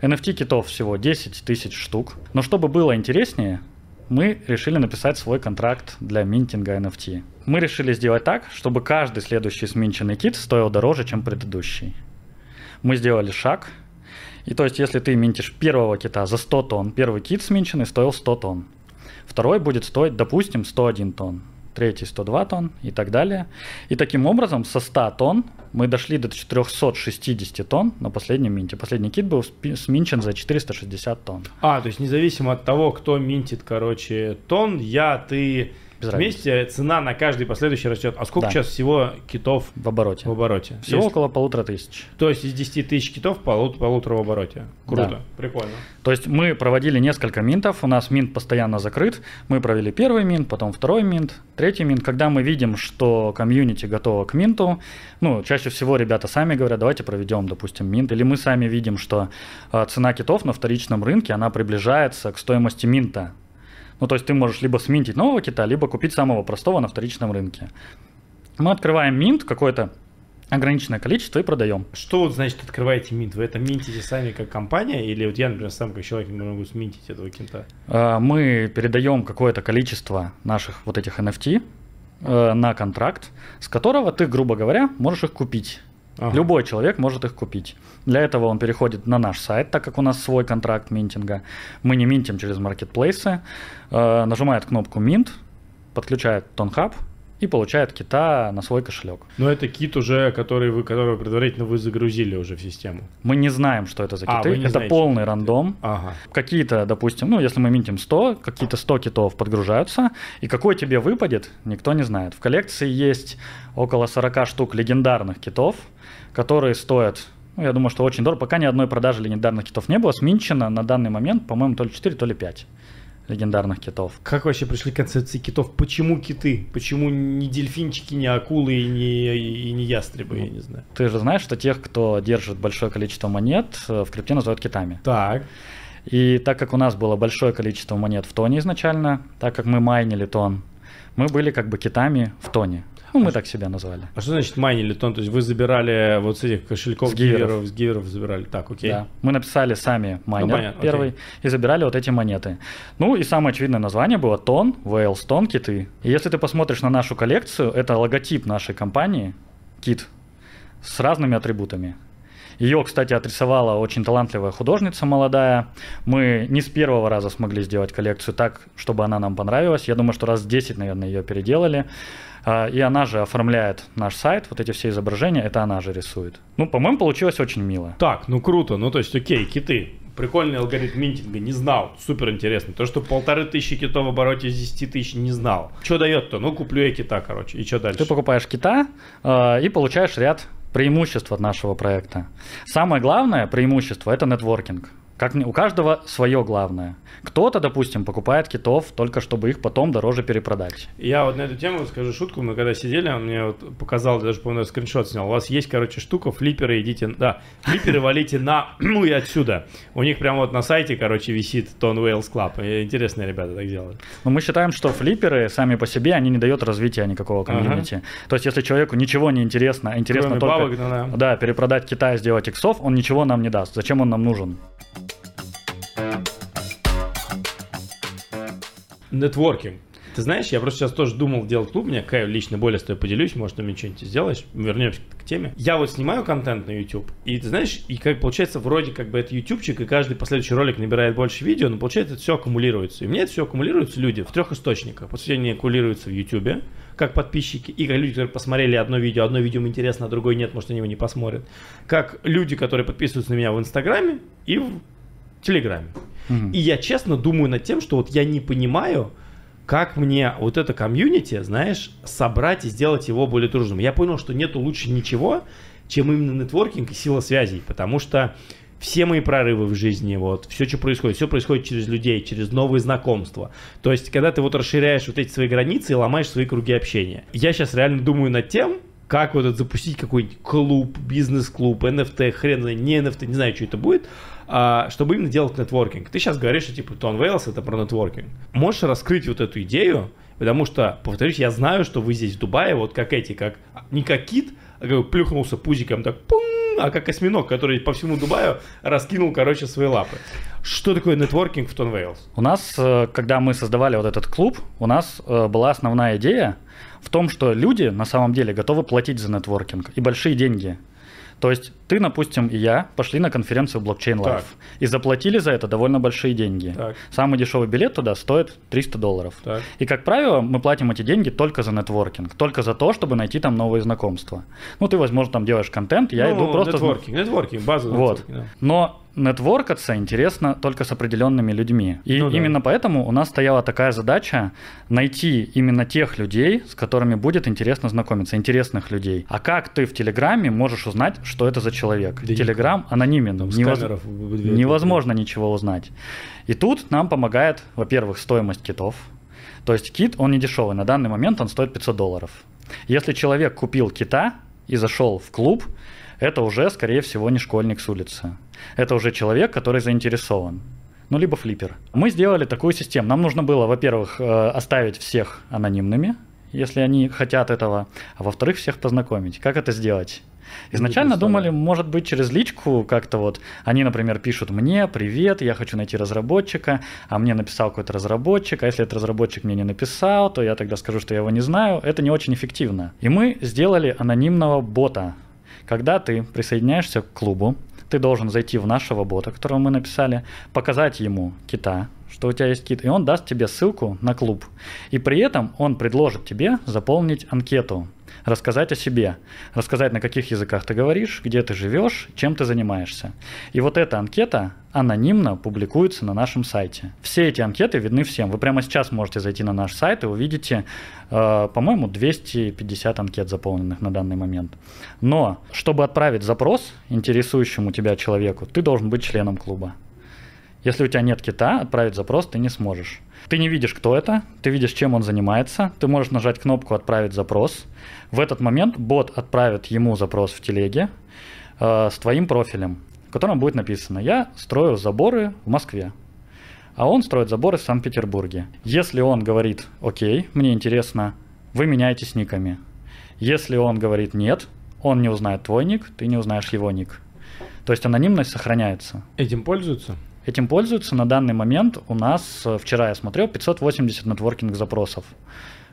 NFT-китов всего 10 тысяч штук. Но чтобы было интереснее, мы решили написать свой контракт для минтинга NFT. Мы решили сделать так, чтобы каждый следующий сминченный кит стоил дороже, чем предыдущий. Мы сделали шаг, И то есть, если ты минтишь первого кита за 100 тонн, первый кит сминченный стоил 100 тонн. Второй будет стоить, допустим, 101 тонн третий 102 тонн и так далее. И таким образом со 100 тонн мы дошли до 460 тонн на последнем минте. Последний кит был сминчен за 460 тонн. А, то есть независимо от того, кто минтит, короче, тонн, я, ты, без Вместе разницы. цена на каждый последующий растет. А сколько да. сейчас всего китов в обороте? В обороте. Всего Есть... около полутора тысяч. То есть из 10 тысяч китов полут, полутора в обороте. Круто, да. прикольно. То есть мы проводили несколько минтов, у нас минт постоянно закрыт. Мы провели первый минт, потом второй минт, третий минт. Когда мы видим, что комьюнити готово к минту, ну, чаще всего ребята сами говорят, давайте проведем, допустим, минт. Или мы сами видим, что э, цена китов на вторичном рынке, она приближается к стоимости минта. Ну, то есть ты можешь либо сминтить нового кита, либо купить самого простого на вторичном рынке. Мы открываем минт какое-то ограниченное количество и продаем. Что вот значит открываете минт? Вы это минтите сами как компания или вот я, например, сам как человек не могу сминтить этого кинта? А, мы передаем какое-то количество наших вот этих NFT э, на контракт, с которого ты, грубо говоря, можешь их купить. Ага. Любой человек может их купить. Для этого он переходит на наш сайт, так как у нас свой контракт минтинга. Мы не минтим через маркетплейсы. Э, нажимает кнопку Mint, подключает TonHub и получает кита на свой кошелек. Но это кит уже, который вы, которого предварительно вы загрузили уже в систему. Мы не знаем, что это за а, киты. А, это знаете, полный рандом. Ага. Какие-то, допустим, ну, если мы минтим 100, какие-то 100 китов подгружаются, и какой тебе выпадет, никто не знает. В коллекции есть около 40 штук легендарных китов, которые стоят ну, я думаю, что очень дорого. Пока ни одной продажи легендарных китов не было. Сминчено на данный момент, по-моему, то ли 4, то ли 5 легендарных китов. Как вообще пришли к концепции китов? Почему киты? Почему не дельфинчики, не акулы и не, и не ястребы, ну, я не знаю. Ты же знаешь, что тех, кто держит большое количество монет, э, в крипте называют китами. Так. И так как у нас было большое количество монет в тоне изначально, так как мы майнили тон, мы были как бы китами в тоне. Ну, мы а так себя назвали. А что значит майнили тон? То есть вы забирали вот с этих кошельков с гиверов, с гиверов забирали? Так, окей. Да. Мы написали сами майнер ну, понятно, первый окей. и забирали вот эти монеты. Ну и самое очевидное название было тон, Wales, тон, киты. И если ты посмотришь на нашу коллекцию, это логотип нашей компании, кит, с разными атрибутами. Ее, кстати, отрисовала очень талантливая художница молодая. Мы не с первого раза смогли сделать коллекцию так, чтобы она нам понравилась. Я думаю, что раз 10, наверное, ее переделали. А, и она же оформляет наш сайт, вот эти все изображения, это она же рисует. Ну, по-моему, получилось очень мило. Так, ну круто, ну то есть, окей, киты. Прикольный алгоритм минтинга, не знал, супер интересно. То, что полторы тысячи китов в обороте из 10 тысяч, не знал. Что дает-то? Ну, куплю я кита, короче, и что дальше? Ты покупаешь кита э, и получаешь ряд преимуществ от нашего проекта. Самое главное преимущество – это нетворкинг. Как у каждого свое главное. Кто-то, допустим, покупает китов только чтобы их потом дороже перепродать. Я вот на эту тему скажу шутку. Мы когда сидели, он мне вот показал, даже, по-моему, скриншот снял. У вас есть, короче, штука, флипперы, идите, да, флипперы валите на, ну и отсюда. У них прямо вот на сайте, короче, висит Тон Wales Club. Интересные ребята так делают. Но мы считаем, что флипперы сами по себе, они не дают развития никакого комьюнити. Ага. То есть, если человеку ничего не интересно, а интересно Кроме только бабок, ну, да. да, перепродать Китай, сделать иксов, он ничего нам не даст. Зачем он нам нужен? Нетворкинг. Ты знаешь, я просто сейчас тоже думал делать клуб, мне какая лично более с тобой поделюсь, может, ты мне что-нибудь сделаешь, вернемся к теме. Я вот снимаю контент на YouTube, и ты знаешь, и как получается, вроде как бы это ютубчик, и каждый последующий ролик набирает больше видео, но получается, это все аккумулируется. И мне это все аккумулируется люди в трех источниках. По сути, они аккумулируются в YouTube, как подписчики, и как люди, которые посмотрели одно видео, одно видео им интересно, а другое нет, может, они его не посмотрят. Как люди, которые подписываются на меня в Инстаграме и в Телеграме. Угу. И я честно думаю над тем, что вот я не понимаю, как мне вот это комьюнити, знаешь, собрать и сделать его более дружным. Я понял, что нету лучше ничего, чем именно нетворкинг и сила связей, потому что все мои прорывы в жизни, вот, все, что происходит, все происходит через людей, через новые знакомства. То есть, когда ты вот расширяешь вот эти свои границы и ломаешь свои круги общения. Я сейчас реально думаю над тем, как вот это запустить какой-нибудь клуб, бизнес-клуб, NFT, хрен не NFT, не знаю, что это будет, чтобы именно делать нетворкинг. Ты сейчас говоришь, что типа Тон Вейлс это про нетворкинг. Можешь раскрыть вот эту идею, потому что, повторюсь, я знаю, что вы здесь в Дубае, вот как эти, как не как кит, а как плюхнулся пузиком так пум, а как осьминог, который по всему Дубаю раскинул, короче, свои лапы. Что такое нетворкинг в Тон Вейлс? У нас, э, когда мы создавали вот этот клуб, у нас э, была основная идея в том, что люди на самом деле готовы платить за нетворкинг и большие деньги. То есть ты, допустим, и я пошли на конференцию Blockchain Live Так. и заплатили за это довольно большие деньги. Так. Самый дешевый билет туда стоит 300 долларов. Так. И, как правило, мы платим эти деньги только за нетворкинг, только за то, чтобы найти там новые знакомства. Ну, ты, возможно, там делаешь контент, я Ну, иду просто... Нетворкинг, нетворкинг, база Вот. нетворкинг, да. Но нетворкаться интересно только с определенными людьми. И Ну да. именно поэтому у нас стояла такая задача найти именно тех людей, с которыми будет интересно знакомиться, интересных людей. А как ты в Телеграме можешь узнать, что это за человек? Да Телеграм анонимен. Там невоз- камеров. Невозможно ничего узнать. И тут нам помогает, во-первых, стоимость китов. То есть кит, он не дешевый. На данный момент он стоит 500 долларов. Если человек купил кита и зашел в клуб, это уже, скорее всего, не школьник с улицы. Это уже человек, который заинтересован. Ну, либо флиппер. Мы сделали такую систему. Нам нужно было, во-первых, э, оставить всех анонимными, если они хотят этого, а во-вторых, всех познакомить. Как это сделать? Изначально думали, может быть, через личку как-то вот. Они, например, пишут мне, привет, я хочу найти разработчика, а мне написал какой-то разработчик, а если этот разработчик мне не написал, то я тогда скажу, что я его не знаю. Это не очень эффективно. И мы сделали анонимного бота. Когда ты присоединяешься к клубу, ты должен зайти в нашего бота, которого мы написали, показать ему кита, что у тебя есть кит, и он даст тебе ссылку на клуб. И при этом он предложит тебе заполнить анкету, рассказать о себе, рассказать, на каких языках ты говоришь, где ты живешь, чем ты занимаешься. И вот эта анкета анонимно публикуется на нашем сайте. Все эти анкеты видны всем. Вы прямо сейчас можете зайти на наш сайт и увидите, э, по-моему, 250 анкет заполненных на данный момент. Но, чтобы отправить запрос интересующему тебя человеку, ты должен быть членом клуба. Если у тебя нет кита, отправить запрос ты не сможешь. Ты не видишь, кто это, ты видишь, чем он занимается, ты можешь нажать кнопку «Отправить запрос». В этот момент бот отправит ему запрос в телеге э, с твоим профилем, в котором будет написано «Я строю заборы в Москве». А он строит заборы в Санкт-Петербурге. Если он говорит «Окей, мне интересно», вы меняетесь никами. Если он говорит «Нет», он не узнает твой ник, ты не узнаешь его ник. То есть анонимность сохраняется. Этим пользуются? Этим пользуются на данный момент у нас, э, вчера я смотрел, 580 нетворкинг запросов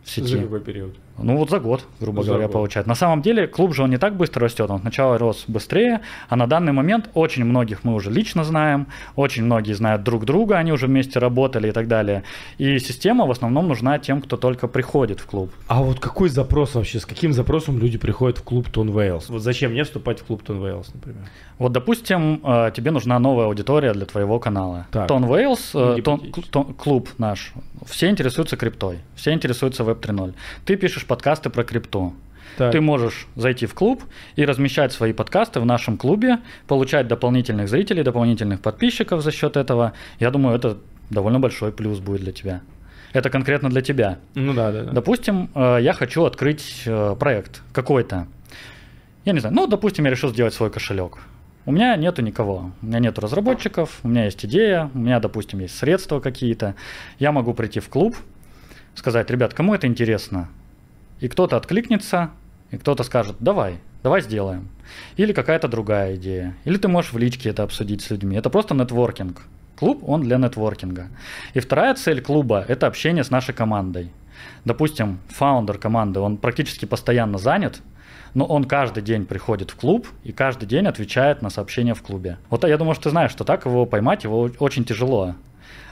в За сети. какой период? Ну вот за год, грубо За говоря, год. получает. На самом деле клуб же он не так быстро растет, он сначала рос быстрее, а на данный момент очень многих мы уже лично знаем, очень многие знают друг друга, они уже вместе работали и так далее. И система в основном нужна тем, кто только приходит в клуб. А вот какой запрос вообще? С каким запросом люди приходят в клуб TON Whales? Вот зачем мне вступать в клуб TON Whales, например? Вот, допустим, э, тебе нужна новая аудитория для твоего канала. TON Whales, э, TON- клуб наш, все интересуются криптой, все интересуются Web 3.0. Ты пишешь подкасты про крипту. Так. Ты можешь зайти в клуб и размещать свои подкасты в нашем клубе, получать дополнительных зрителей, дополнительных подписчиков за счет этого. Я думаю, это довольно большой плюс будет для тебя. Это конкретно для тебя. Ну да, да, да. Допустим, э, я хочу открыть э, проект какой-то. Я не знаю, ну, допустим, я решил сделать свой кошелек. У меня нету никого, у меня нету разработчиков, у меня есть идея, у меня, допустим, есть средства какие-то. Я могу прийти в клуб, сказать, ребят, кому это интересно? И кто-то откликнется, и кто-то скажет, давай, давай сделаем. Или какая-то другая идея. Или ты можешь в личке это обсудить с людьми. Это просто нетворкинг. Клуб, он для нетворкинга. И вторая цель клуба – это общение с нашей командой. Допустим, фаундер команды, он практически постоянно занят, но он каждый день приходит в клуб и каждый день отвечает на сообщения в клубе. Вот я думаю, что ты знаешь, что так его поймать его очень тяжело.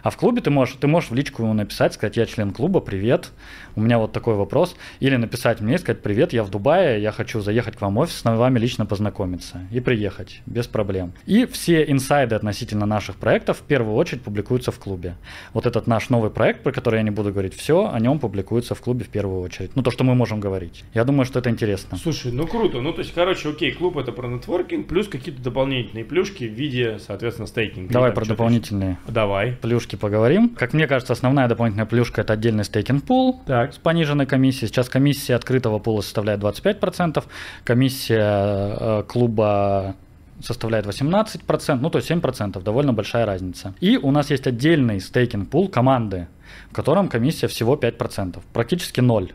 А в клубе ты можешь, ты можешь в личку ему написать, сказать, я член клуба, привет, у меня вот такой вопрос. Или написать мне и сказать, привет, я в Дубае, я хочу заехать к вам в офис, с вами лично познакомиться. И приехать, без проблем. И все инсайды относительно наших проектов в первую очередь публикуются в клубе. Вот этот наш новый проект, про который я не буду говорить все, о нем публикуется в клубе в первую очередь. Ну, то, что мы можем говорить. Я думаю, что это интересно. Слушай, ну круто. Ну, то есть, короче, окей, клуб это про нетворкинг, плюс какие-то дополнительные плюшки в виде, соответственно, стейкинга. Давай про дополнительные еще. Давай. плюшки поговорим. Как мне кажется, основная дополнительная плюшка это отдельный стейкинг пул Так. с пониженной комиссией. Сейчас комиссия открытого пула составляет 25%, комиссия э, клуба составляет 18%, ну то есть 7%, довольно большая разница. И у нас есть отдельный стейкинг пул команды, в котором комиссия всего 5%, практически ноль.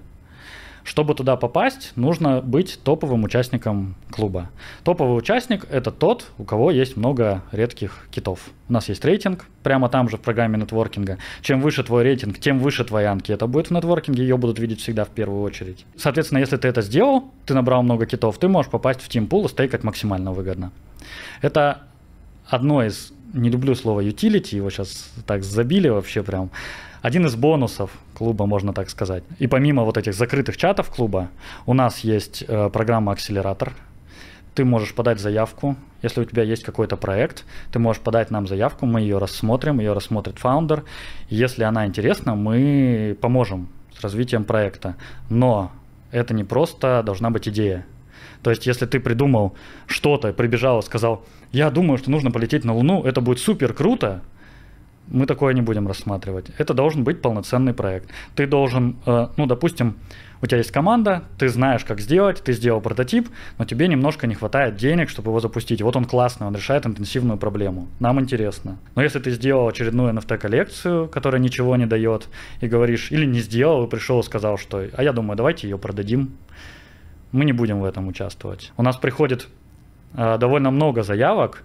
Чтобы туда попасть, нужно быть топовым участником клуба. Топовый участник – это тот, у кого есть много редких китов. У нас есть рейтинг прямо там же в программе нетворкинга. Чем выше твой рейтинг, тем выше твоя анкета будет в нетворкинге, ее будут видеть всегда в первую очередь. Соответственно, если ты это сделал, ты набрал много китов, ты можешь попасть в тимпул и стейкать максимально выгодно. Это одно из, не люблю слово utility, его сейчас так забили вообще прям, один из бонусов клуба, можно так сказать. И помимо вот этих закрытых чатов клуба, у нас есть э, программа «Акселератор». Ты можешь подать заявку, если у тебя есть какой-то проект, ты можешь подать нам заявку, мы ее рассмотрим, ее рассмотрит фаундер. Если она интересна, мы поможем с развитием проекта. Но это не просто должна быть идея. То есть, если ты придумал что-то, прибежал и сказал, я думаю, что нужно полететь на Луну, это будет супер круто, мы такое не будем рассматривать. Это должен быть полноценный проект. Ты должен, э, ну, допустим, у тебя есть команда, ты знаешь, как сделать, ты сделал прототип, но тебе немножко не хватает денег, чтобы его запустить. Вот он классный, он решает интенсивную проблему. Нам интересно. Но если ты сделал очередную NFT-коллекцию, которая ничего не дает, и говоришь, или не сделал, и пришел и сказал, что, а я думаю, давайте ее продадим, мы не будем в этом участвовать. У нас приходит э, довольно много заявок,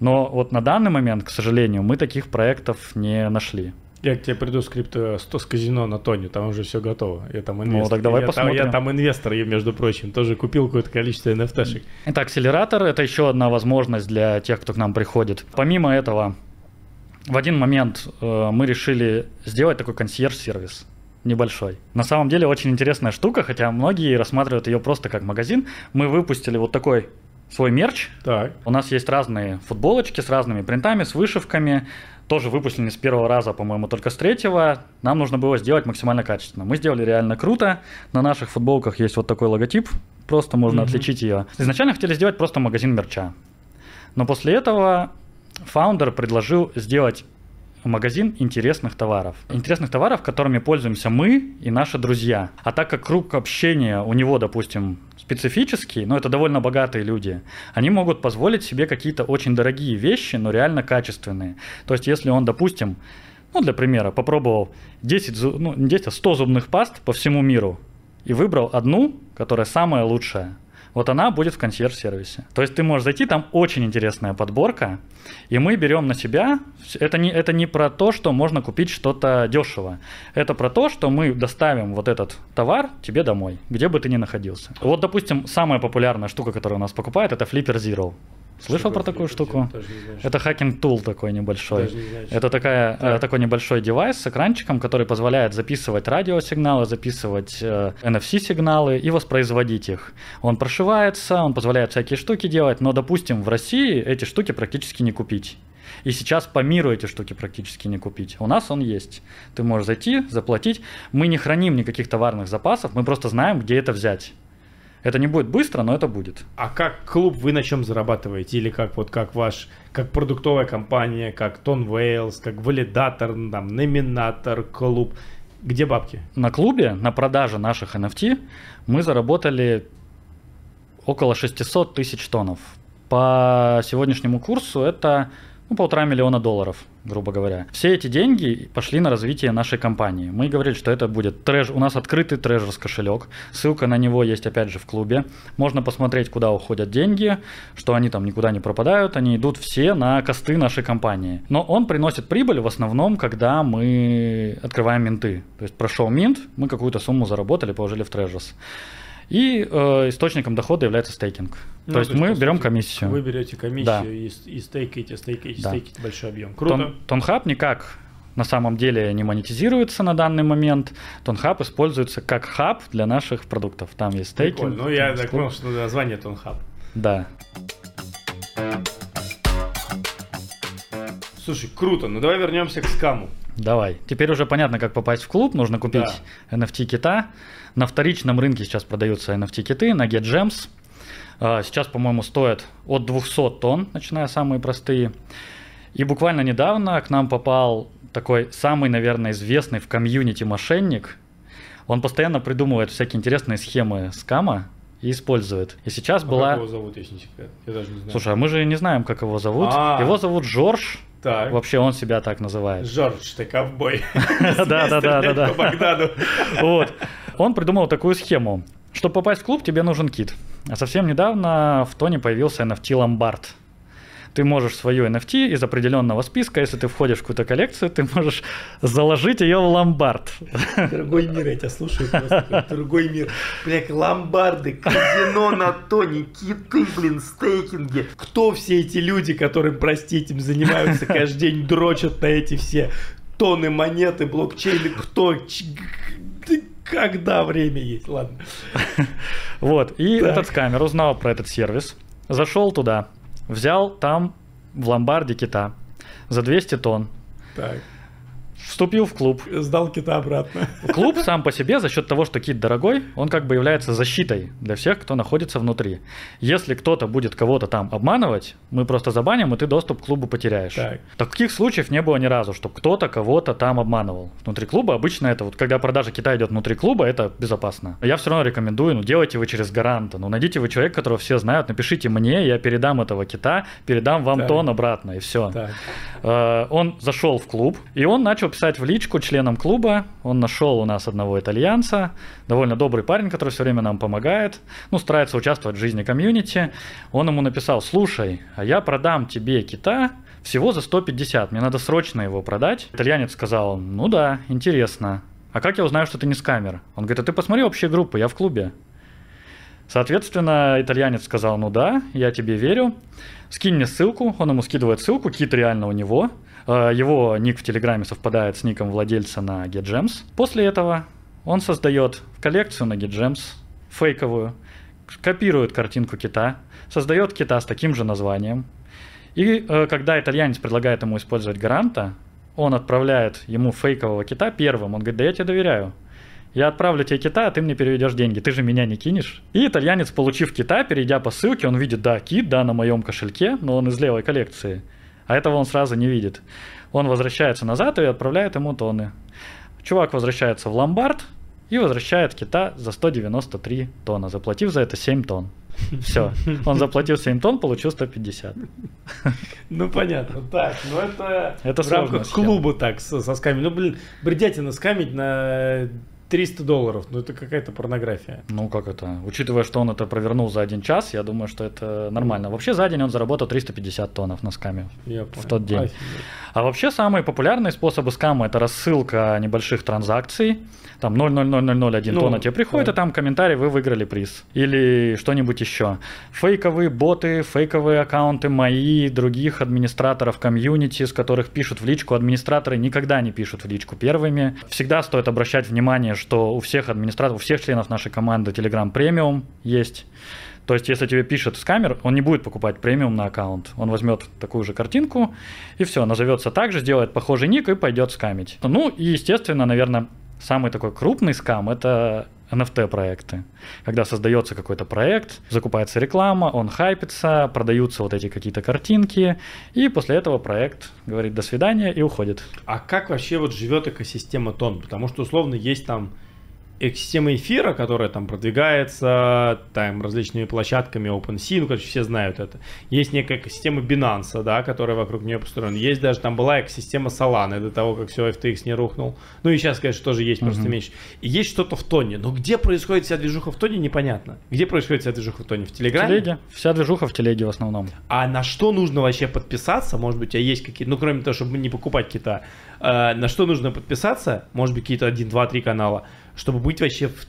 но вот на данный момент, к сожалению, мы таких проектов не нашли. Я к тебе приду с крипто с казино на Тоне, там уже все готово. Я там инвестор. Ну, так давай я посмотрим. Там, я там инвестор, и, между прочим, тоже купил какое-то количество NFT-шек. Это акселератор, это еще одна возможность для тех, кто к нам приходит. Помимо этого, в один момент э, мы решили сделать такой консьерж-сервис небольшой. На самом деле очень интересная штука, хотя многие рассматривают ее просто как магазин. Мы выпустили вот такой свой мерч. Так. У нас есть разные футболочки с разными принтами, с вышивками. Тоже выпущены с первого раза, по-моему, только с третьего. Нам нужно было сделать максимально качественно. Мы сделали реально круто. На наших футболках есть вот такой логотип. Просто можно mm-hmm. отличить ее. Изначально хотели сделать просто магазин мерча. Но после этого фаундер предложил сделать магазин интересных товаров. Интересных товаров, которыми пользуемся мы и наши друзья. А так как круг общения у него, допустим, специфический, но это довольно богатые люди, они могут позволить себе какие-то очень дорогие вещи, но реально качественные. То есть если он, допустим, ну, для примера, попробовал 10, ну, не 10, а 100 зубных паст по всему миру и выбрал одну, которая самая лучшая, вот она будет в консьерж-сервисе. То есть ты можешь зайти, там очень интересная подборка, и мы берем на себя, это не, это не про то, что можно купить что-то дешево, это про то, что мы доставим вот этот товар тебе домой, где бы ты ни находился. Вот, допустим, самая популярная штука, которую у нас покупают, это Flipper Zero. Слышал про такую штуку? Это хакинг тул такой небольшой. Это такая, э, такой небольшой девайс с экранчиком, который позволяет записывать радиосигналы, записывать э, NFC-сигналы и воспроизводить их. Он прошивается, он позволяет всякие штуки делать, но, допустим, в России эти штуки практически не купить. И сейчас по миру эти штуки практически не купить. У нас он есть. Ты можешь зайти, заплатить. Мы не храним никаких товарных запасов, мы просто знаем, где это взять. Это не будет быстро, но это будет. А как клуб вы на чем зарабатываете? Или как вот как ваш, как продуктовая компания, как Тон Вейлс, как валидатор, там, номинатор, клуб? Где бабки? На клубе, на продаже наших NFT мы заработали около 600 тысяч тоннов. По сегодняшнему курсу это ну, полтора миллиона долларов, грубо говоря. Все эти деньги пошли на развитие нашей компании. Мы говорили, что это будет треш... У нас открытый трежерс кошелек. Ссылка на него есть опять же в клубе. Можно посмотреть, куда уходят деньги, что они там никуда не пропадают. Они идут все на косты нашей компании. Но он приносит прибыль в основном, когда мы открываем минты. То есть прошел минт, мы какую-то сумму заработали, положили в трежерс. И э, источником дохода является стейкинг. Ну, то есть то мы берем сути, комиссию. Вы берете комиссию да. и, и стейкаете, стейкаете, да. стейкаете большой объем. Круто. Тон, Тонхаб никак на самом деле не монетизируется на данный момент. Tonhub используется как хаб для наших продуктов. Там есть стейкинг. Ну, я так понял, что название Tonhub. Да. Слушай, круто. Ну давай вернемся к скаму. Давай. Теперь уже понятно, как попасть в клуб. Нужно купить да. NFT кита. На вторичном рынке сейчас продаются NFT киты на GetGems. А, сейчас, по-моему, стоят от 200 TON, начиная самые простые. И буквально недавно к нам попал такой самый, наверное, известный в комьюнити мошенник. Он постоянно придумывает всякие интересные схемы скама и использует. И сейчас а была... Как его зовут, если не секрет? Я даже не знаю. Слушай, а мы же не знаем, как его зовут. А-а-а. Его зовут Жорж. Так. Вообще он себя так называет. Жорж, ты ковбой. Да, да, да, да, да. По. Вот. Он придумал такую схему. Чтобы попасть в клуб, тебе нужен кит. А совсем недавно в Тоне появился NFT ломбард ты можешь свою NFT из определенного списка, если ты входишь в какую-то коллекцию, ты можешь заложить ее в ломбард. Другой мир, я тебя слушаю просто. Другой мир. Бля, ломбарды, казино на тоне, киты, блин, стейкинги. Кто все эти люди, которые, простите, этим занимаются каждый день, дрочат на эти все тонны монеты, блокчейны, кто? Когда время есть, ладно. Вот, и так. этот скамер узнал про этот сервис, зашел туда, взял там в ломбарде кита за 200 тонн. Так вступил в клуб. Сдал кита обратно. Клуб сам по себе, за счет того, что кит дорогой, он как бы является защитой для всех, кто находится внутри. Если кто-то будет кого-то там обманывать, мы просто забаним, и ты доступ к клубу потеряешь. Так. Таких случаев не было ни разу, чтобы кто-то кого-то там обманывал. Внутри клуба обычно это вот, когда продажа кита идет внутри клуба, это безопасно. Я все равно рекомендую, ну делайте вы через гаранта, ну найдите вы человека, которого все знают, напишите мне, я передам этого кита, передам вам так. тон обратно, и все. Так. Э, он зашел в клуб, и он начал писать в личку членам клуба. Он нашел у нас одного итальянца, довольно добрый парень, который все время нам помогает, ну, старается участвовать в жизни комьюнити. Он ему написал, слушай, а я продам тебе кита всего за 150, мне надо срочно его продать. Итальянец сказал, ну да, интересно. А как я узнаю, что ты не скамер? Он говорит, а ты посмотри общие группы, я в клубе. Соответственно, итальянец сказал, ну да, я тебе верю, скинь мне ссылку, он ему скидывает ссылку, кит реально у него, его ник в Телеграме совпадает с ником владельца на GetGems. После этого он создает коллекцию на GetGems, фейковую, копирует картинку кита, создает кита с таким же названием, и э, когда итальянец предлагает ему использовать гаранта, он отправляет ему фейкового кита первым, он говорит, да я тебе доверяю, я отправлю тебе кита, а ты мне переведешь деньги, ты же меня не кинешь. И итальянец, получив кита, перейдя по ссылке, он видит, да, кит, да, на моем кошельке, но он из левой коллекции. А этого он сразу не видит. Он возвращается назад и отправляет ему тонны. Чувак возвращается в ломбард и возвращает кита за 193 тонна, заплатив за это 7 тонн. Все. Он заплатил 7 тонн, получил 150. Ну, понятно. Так, ну это, это в рамках клуба так, со, со скамить. Ну, блин, бредятина скамить на 300 долларов, ну это какая-то порнография. Ну как это? Учитывая, что он это провернул за один час, я думаю, что это нормально. Вообще за день он заработал 350 тоннов на скаме я в тот день. Офигеть. А вообще самые популярные способы скама это рассылка небольших транзакций. Там 0,00001 ну, тонна тебе приходит, да. и там комментарий, вы выиграли приз. Или что-нибудь еще. Фейковые боты, фейковые аккаунты мои, других администраторов комьюнити, с которых пишут в личку. Администраторы никогда не пишут в личку первыми. Всегда стоит обращать внимание, что у всех администраторов, у всех членов нашей команды Telegram премиум есть. То есть, если тебе пишет с камер, он не будет покупать премиум на аккаунт. Он возьмет такую же картинку, и все, назовется так же, сделает похожий ник и пойдет скамить. Ну и, естественно, наверное, самый такой крупный скам – это NFT-проекты. Когда создается какой-то проект, закупается реклама, он хайпится, продаются вот эти какие-то картинки, и после этого проект говорит «до свидания» и уходит. А как вообще вот живет экосистема Тон? Потому что, условно, есть там экосистема эфира, которая там продвигается там различными площадками OpenSea, ну, короче, все знают это. Есть некая экосистема Binance, да, которая вокруг нее построена. Есть даже там была экосистема Solana до того, как все FTX не рухнул. Ну и сейчас, конечно, тоже есть, просто uh-huh. меньше. И есть что-то в тоне. Но где происходит вся движуха в тоне, непонятно. Где происходит вся движуха в тоне? В Телеграме? В телеге. Вся движуха в телеге в основном. А на что нужно вообще подписаться? Может быть, у тебя есть какие-то, ну, кроме того, чтобы не покупать кита, э, на что нужно подписаться? Может быть, какие-то 1, 2, 3 канала чтобы быть вообще в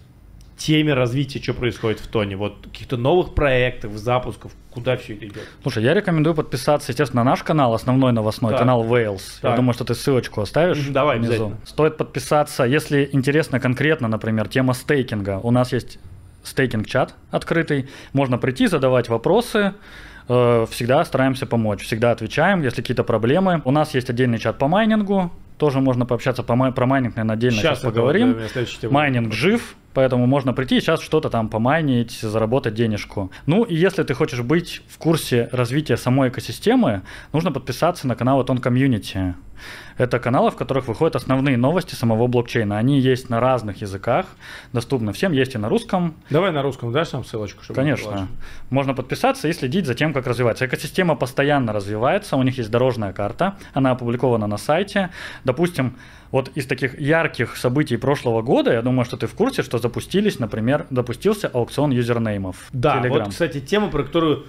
теме развития, что происходит в Тоне, вот каких-то новых проектов, запусков, куда все это идет? Слушай, я рекомендую подписаться, естественно, на наш канал, основной новостной так. канал Wales. Так. Я думаю, что ты ссылочку оставишь Давай, внизу. Стоит подписаться, если интересно конкретно, например, тема стейкинга. У нас есть стейкинг-чат открытый, можно прийти, задавать вопросы, э, всегда стараемся помочь, всегда отвечаем, если какие-то проблемы. У нас есть отдельный чат по майнингу, тоже можно пообщаться по май, про майнинг, наверное, отдельно сейчас, сейчас поговорим. Да, майнинг жив, поэтому можно прийти сейчас что-то там помайнить, заработать денежку. Ну и если ты хочешь быть в курсе развития самой экосистемы, нужно подписаться на каналы TON Community. Это каналы, в которых выходят основные новости самого блокчейна. Они есть на разных языках, доступны всем, есть и на русском. Давай на русском дашь нам ссылочку? Чтобы Конечно. Можно подписаться и следить за тем, как развивается. Экосистема постоянно развивается, у них есть дорожная карта, она опубликована на сайте. Допустим, вот из таких ярких событий прошлого года, я думаю, что ты в курсе, что запустились, например, запустился аукцион юзернеймов. Да, Telegram. вот, кстати, тема, про которую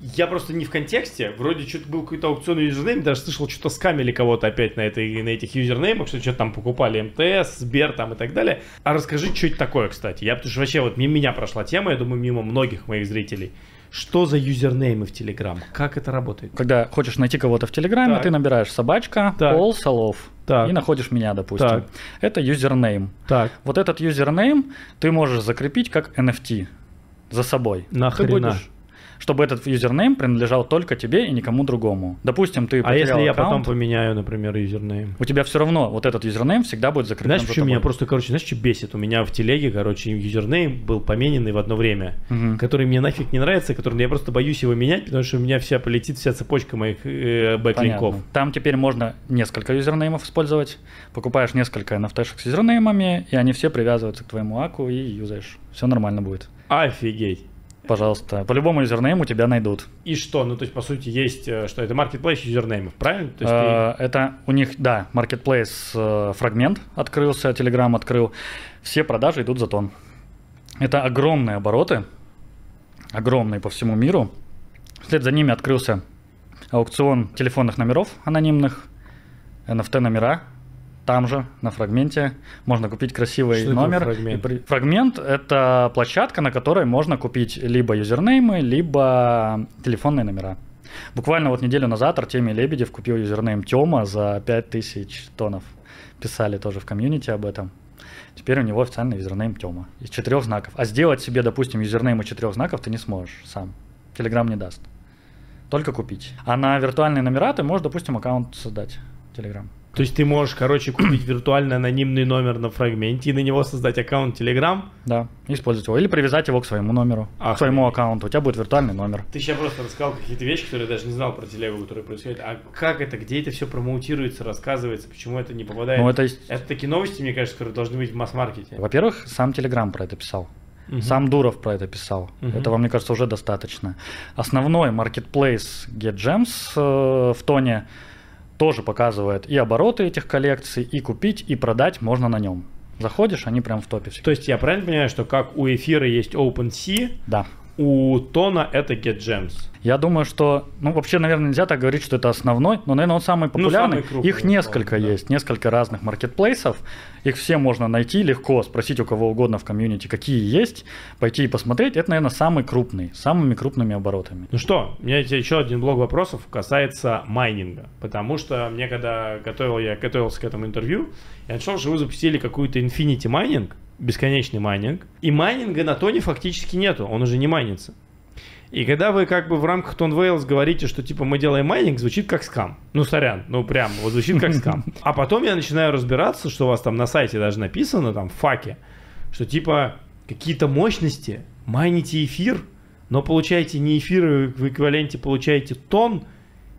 я просто не в контексте. Вроде что-то был какой-то аукцион юзернейм, даже слышал, что-то скамили кого-то опять на, этой, на этих юзернеймах, что что-то там покупали МТС, Сбер там и так далее. А расскажи, что это такое, кстати. Я потому что вообще вот мимо меня прошла тема, я думаю, мимо многих моих зрителей. Что за юзернеймы в Телеграм? Как это работает? Когда хочешь найти кого-то в Телеграме, так. ты набираешь собачка, так. Пол Солов. Так. И находишь меня, допустим. Так. Это юзернейм. Так. Вот этот юзернейм ты можешь закрепить как NFT за собой. Нахрена? Ты будешь чтобы этот юзернейм принадлежал только тебе и никому другому. Допустим, ты А если я потом поменяю, например, юзернейм? У тебя все равно вот этот юзернейм всегда будет закреплен Знаешь, почему меня просто, короче, знаешь, что бесит? У меня в телеге, короче, юзернейм был помененный в одно время, угу. который мне нафиг не нравится, который я просто боюсь его менять, потому что у меня вся полетит вся цепочка моих э, бэклинков. Понятно. Там теперь можно несколько юзернеймов использовать. Покупаешь несколько NFT с юзернеймами, и они все привязываются к твоему аку и юзаешь. Все нормально будет. Офигеть. Пожалуйста. По любому юзернейму тебя найдут. И что? Ну, то есть, по сути, есть, э, что это marketplace юзернеймов, правильно? То есть э, ты... Это у них, да, marketplace э, фрагмент открылся, Telegram открыл. Все продажи идут за тон. Это огромные обороты, огромные по всему миру. Вслед за ними открылся аукцион телефонных номеров анонимных, NFT номера там же, на фрагменте, можно купить красивый Что номер. фрагмент? При... фрагмент – это площадка, на которой можно купить либо юзернеймы, либо телефонные номера. Буквально вот неделю назад Артемий Лебедев купил юзернейм Тёма за 5000 тонов. Писали тоже в комьюнити об этом. Теперь у него официальный юзернейм Тёма из четырех знаков. А сделать себе, допустим, юзернейм из четырех знаков ты не сможешь сам. Телеграм не даст. Только купить. А на виртуальные номера ты можешь, допустим, аккаунт создать. Телеграм. То есть ты можешь, короче, купить виртуальный анонимный номер на фрагменте и на него создать аккаунт Telegram? Да, использовать его. Или привязать его к своему номеру, Ах, к своему аккаунту. У тебя будет виртуальный номер. Ты сейчас просто рассказал какие-то вещи, которые я даже не знал про телегу, которые происходят. А как это, где это все промоутируется, рассказывается, почему это не попадает? Ну, это... это такие новости, мне кажется, которые должны быть в масс-маркете. Во-первых, сам Telegram про это писал. Угу. Сам Дуров про это писал. Угу. Этого, мне кажется, уже достаточно. Основной marketplace GetGems э, в тоне тоже показывает и обороты этих коллекций, и купить, и продать можно на нем. Заходишь, они прям в топе. То есть я правильно понимаю, что как у эфира есть OpenSea, да. У Тона это GetGems? Я думаю, что, ну, вообще, наверное, нельзя так говорить, что это основной, но, наверное, он самый популярный. Ну, самый крупный, Их несколько да. есть, несколько разных маркетплейсов. Их все можно найти легко, спросить у кого угодно в комьюнити, какие есть, пойти и посмотреть. Это, наверное, самый крупный, самыми крупными оборотами. Ну что, у меня есть еще один блок вопросов касается майнинга. Потому что мне, когда готовил, я готовился к этому интервью, я нашел, что вы запустили какую-то Infinity майнинг, бесконечный майнинг, и майнинга на тоне фактически нету, он уже не майнится. И когда вы как бы в рамках TON Whales говорите, что типа мы делаем майнинг, звучит как скам. Ну, сорян, ну прям, вот звучит как скам. А потом я начинаю разбираться, что у вас там на сайте даже написано, там, в FAQ е, что типа какие-то мощности, майните эфир, но получаете не эфир, в эквиваленте получаете тон.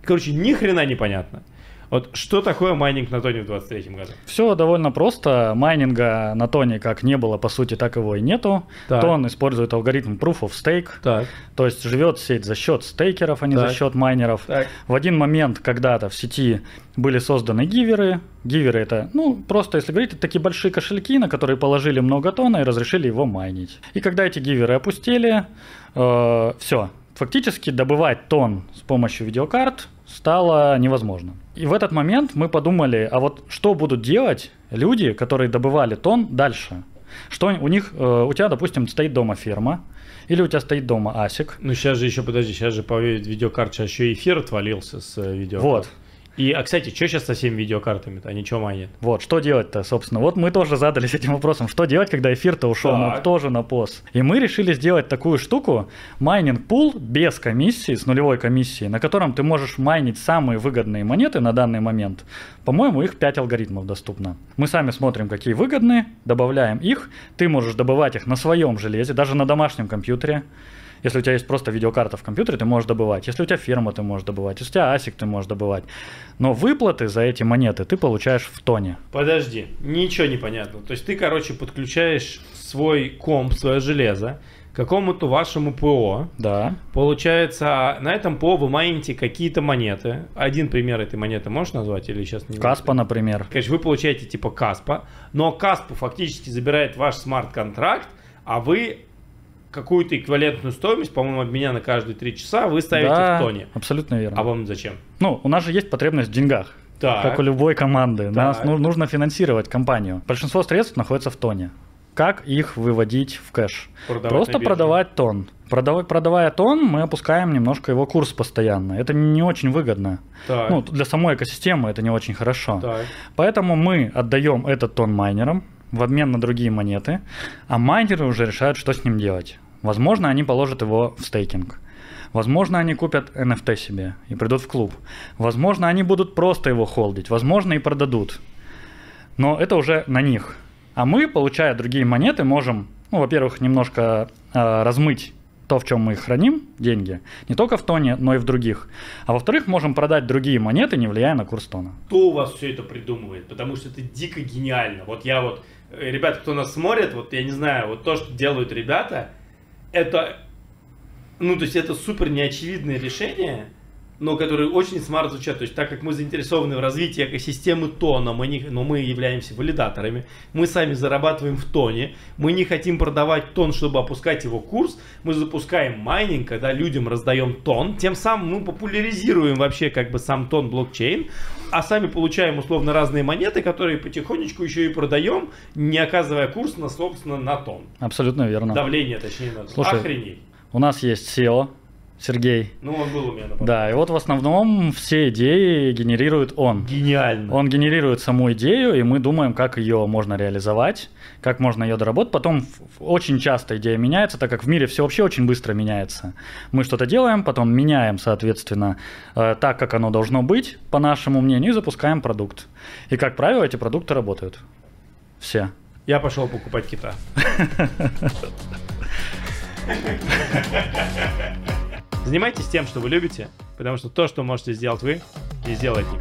Короче, ни хрена непонятно. Вот что такое майнинг на тоне в 2023 году? Все довольно просто. Майнинга на тоне как не было, по сути, так его и нету. Так. TON использует алгоритм Proof of Stake. Так. То есть живет сеть за счет стейкеров, а не так. за счет майнеров. Так. В один момент когда-то в сети были созданы гиверы. Гиверы это, ну, просто, если говорить, это такие большие кошельки, на которые положили много тона и разрешили его майнить. И когда эти гиверы опустили, э, все, фактически добывать тон с помощью видеокарт стало невозможно. И в этот момент мы подумали, а вот что будут делать люди, которые добывали тон дальше? Что у них, э, у тебя, допустим, стоит дома ферма, или у тебя стоит дома асик. Ну сейчас же еще, подожди, сейчас же по видеокарте еще эфир отвалился с э, видеокарт. Вот. И, а, кстати, что сейчас со всеми видеокартами-то? Они что майнят? Вот, что делать-то, собственно? Вот мы тоже задались этим вопросом. Что делать, когда эфир-то ушел ну, тоже на пост? И мы решили сделать такую штуку, майнинг пул без комиссии, с нулевой комиссией, на котором ты можешь майнить самые выгодные монеты на данный момент. По-моему, их 5 алгоритмов доступно. Мы сами смотрим, какие выгодные, добавляем их. Ты можешь добывать их на своем железе, даже на домашнем компьютере Если у тебя есть просто видеокарта в компьютере, ты можешь добывать. Если у тебя фирма, ты можешь добывать. Если у тебя ASIC, ты можешь добывать. Но выплаты за эти монеты ты получаешь в тоне. Подожди, ничего не понятно. То есть ты, короче, подключаешь свой комп, свое железо какому-то вашему ПО. Да. Получается, на этом ПО вы майните какие-то монеты. Один пример этой монеты можешь назвать или сейчас не Каспа, например. Конечно, вы получаете типа Каспа, но Каспу фактически забирает ваш смарт-контракт, а вы какую-то эквивалентную стоимость, по-моему, от меня на каждые три часа вы ставите да, в тоне. абсолютно верно. А вам зачем? Ну, у нас же есть потребность в деньгах. Так. Как у любой команды. Нас Так. ну- нужно финансировать компанию. Большинство средств находится в тоне. Как их выводить в кэш? Продавать Просто продавать тон. Продавать, продавая тон, мы опускаем немножко его курс постоянно. Это не очень выгодно. Так. Ну, для самой экосистемы это не очень хорошо. Так. Поэтому мы отдаем этот тон майнерам в обмен на другие монеты, а майнеры уже решают, что с ним делать. Возможно, они положат его в стейкинг. Возможно, они купят NFT себе и придут в клуб. Возможно, они будут просто его холдить. Возможно, и продадут. Но это уже на них. А мы, получая другие монеты, можем, ну, во-первых, немножко э, размыть то, в чем мы их храним, деньги, не только в тоне, но и в других. А во-вторых, можем продать другие монеты, не влияя на курс тона. Кто у вас все это придумывает? Потому что это дико гениально. Вот я вот, ребята, кто нас смотрит, вот я не знаю, вот то, что делают ребята, это, ну, то есть это супер неочевидное решение, но которые очень smart звучат. То есть так как мы заинтересованы в развитии экосистемы тона, мы не, но мы являемся валидаторами, мы сами зарабатываем в тоне, мы не хотим продавать тон, чтобы опускать его курс, мы запускаем майнинг, когда людям раздаем тон, тем самым мы популяризируем вообще как бы сам тон блокчейн, а сами получаем условно разные монеты, которые потихонечку еще и продаем, не оказывая курс на, собственно, на тон. Абсолютно верно. Давление, точнее, на Слушай, Охренеть. У нас есть SEO, Сергей. Ну, он был у меня на Да, и вот в основном все идеи генерирует он. Гениально. Он генерирует саму идею, и мы думаем, как ее можно реализовать, как можно ее доработать. Потом очень часто идея меняется, так как в мире все вообще очень быстро меняется. Мы что-то делаем, потом меняем, соответственно, э, так, как оно должно быть, по нашему мнению, и запускаем продукт. И, как правило, эти продукты работают. Все. Я пошел покупать кита. Занимайтесь тем, что вы любите, потому что то, что можете сделать вы, и сделать не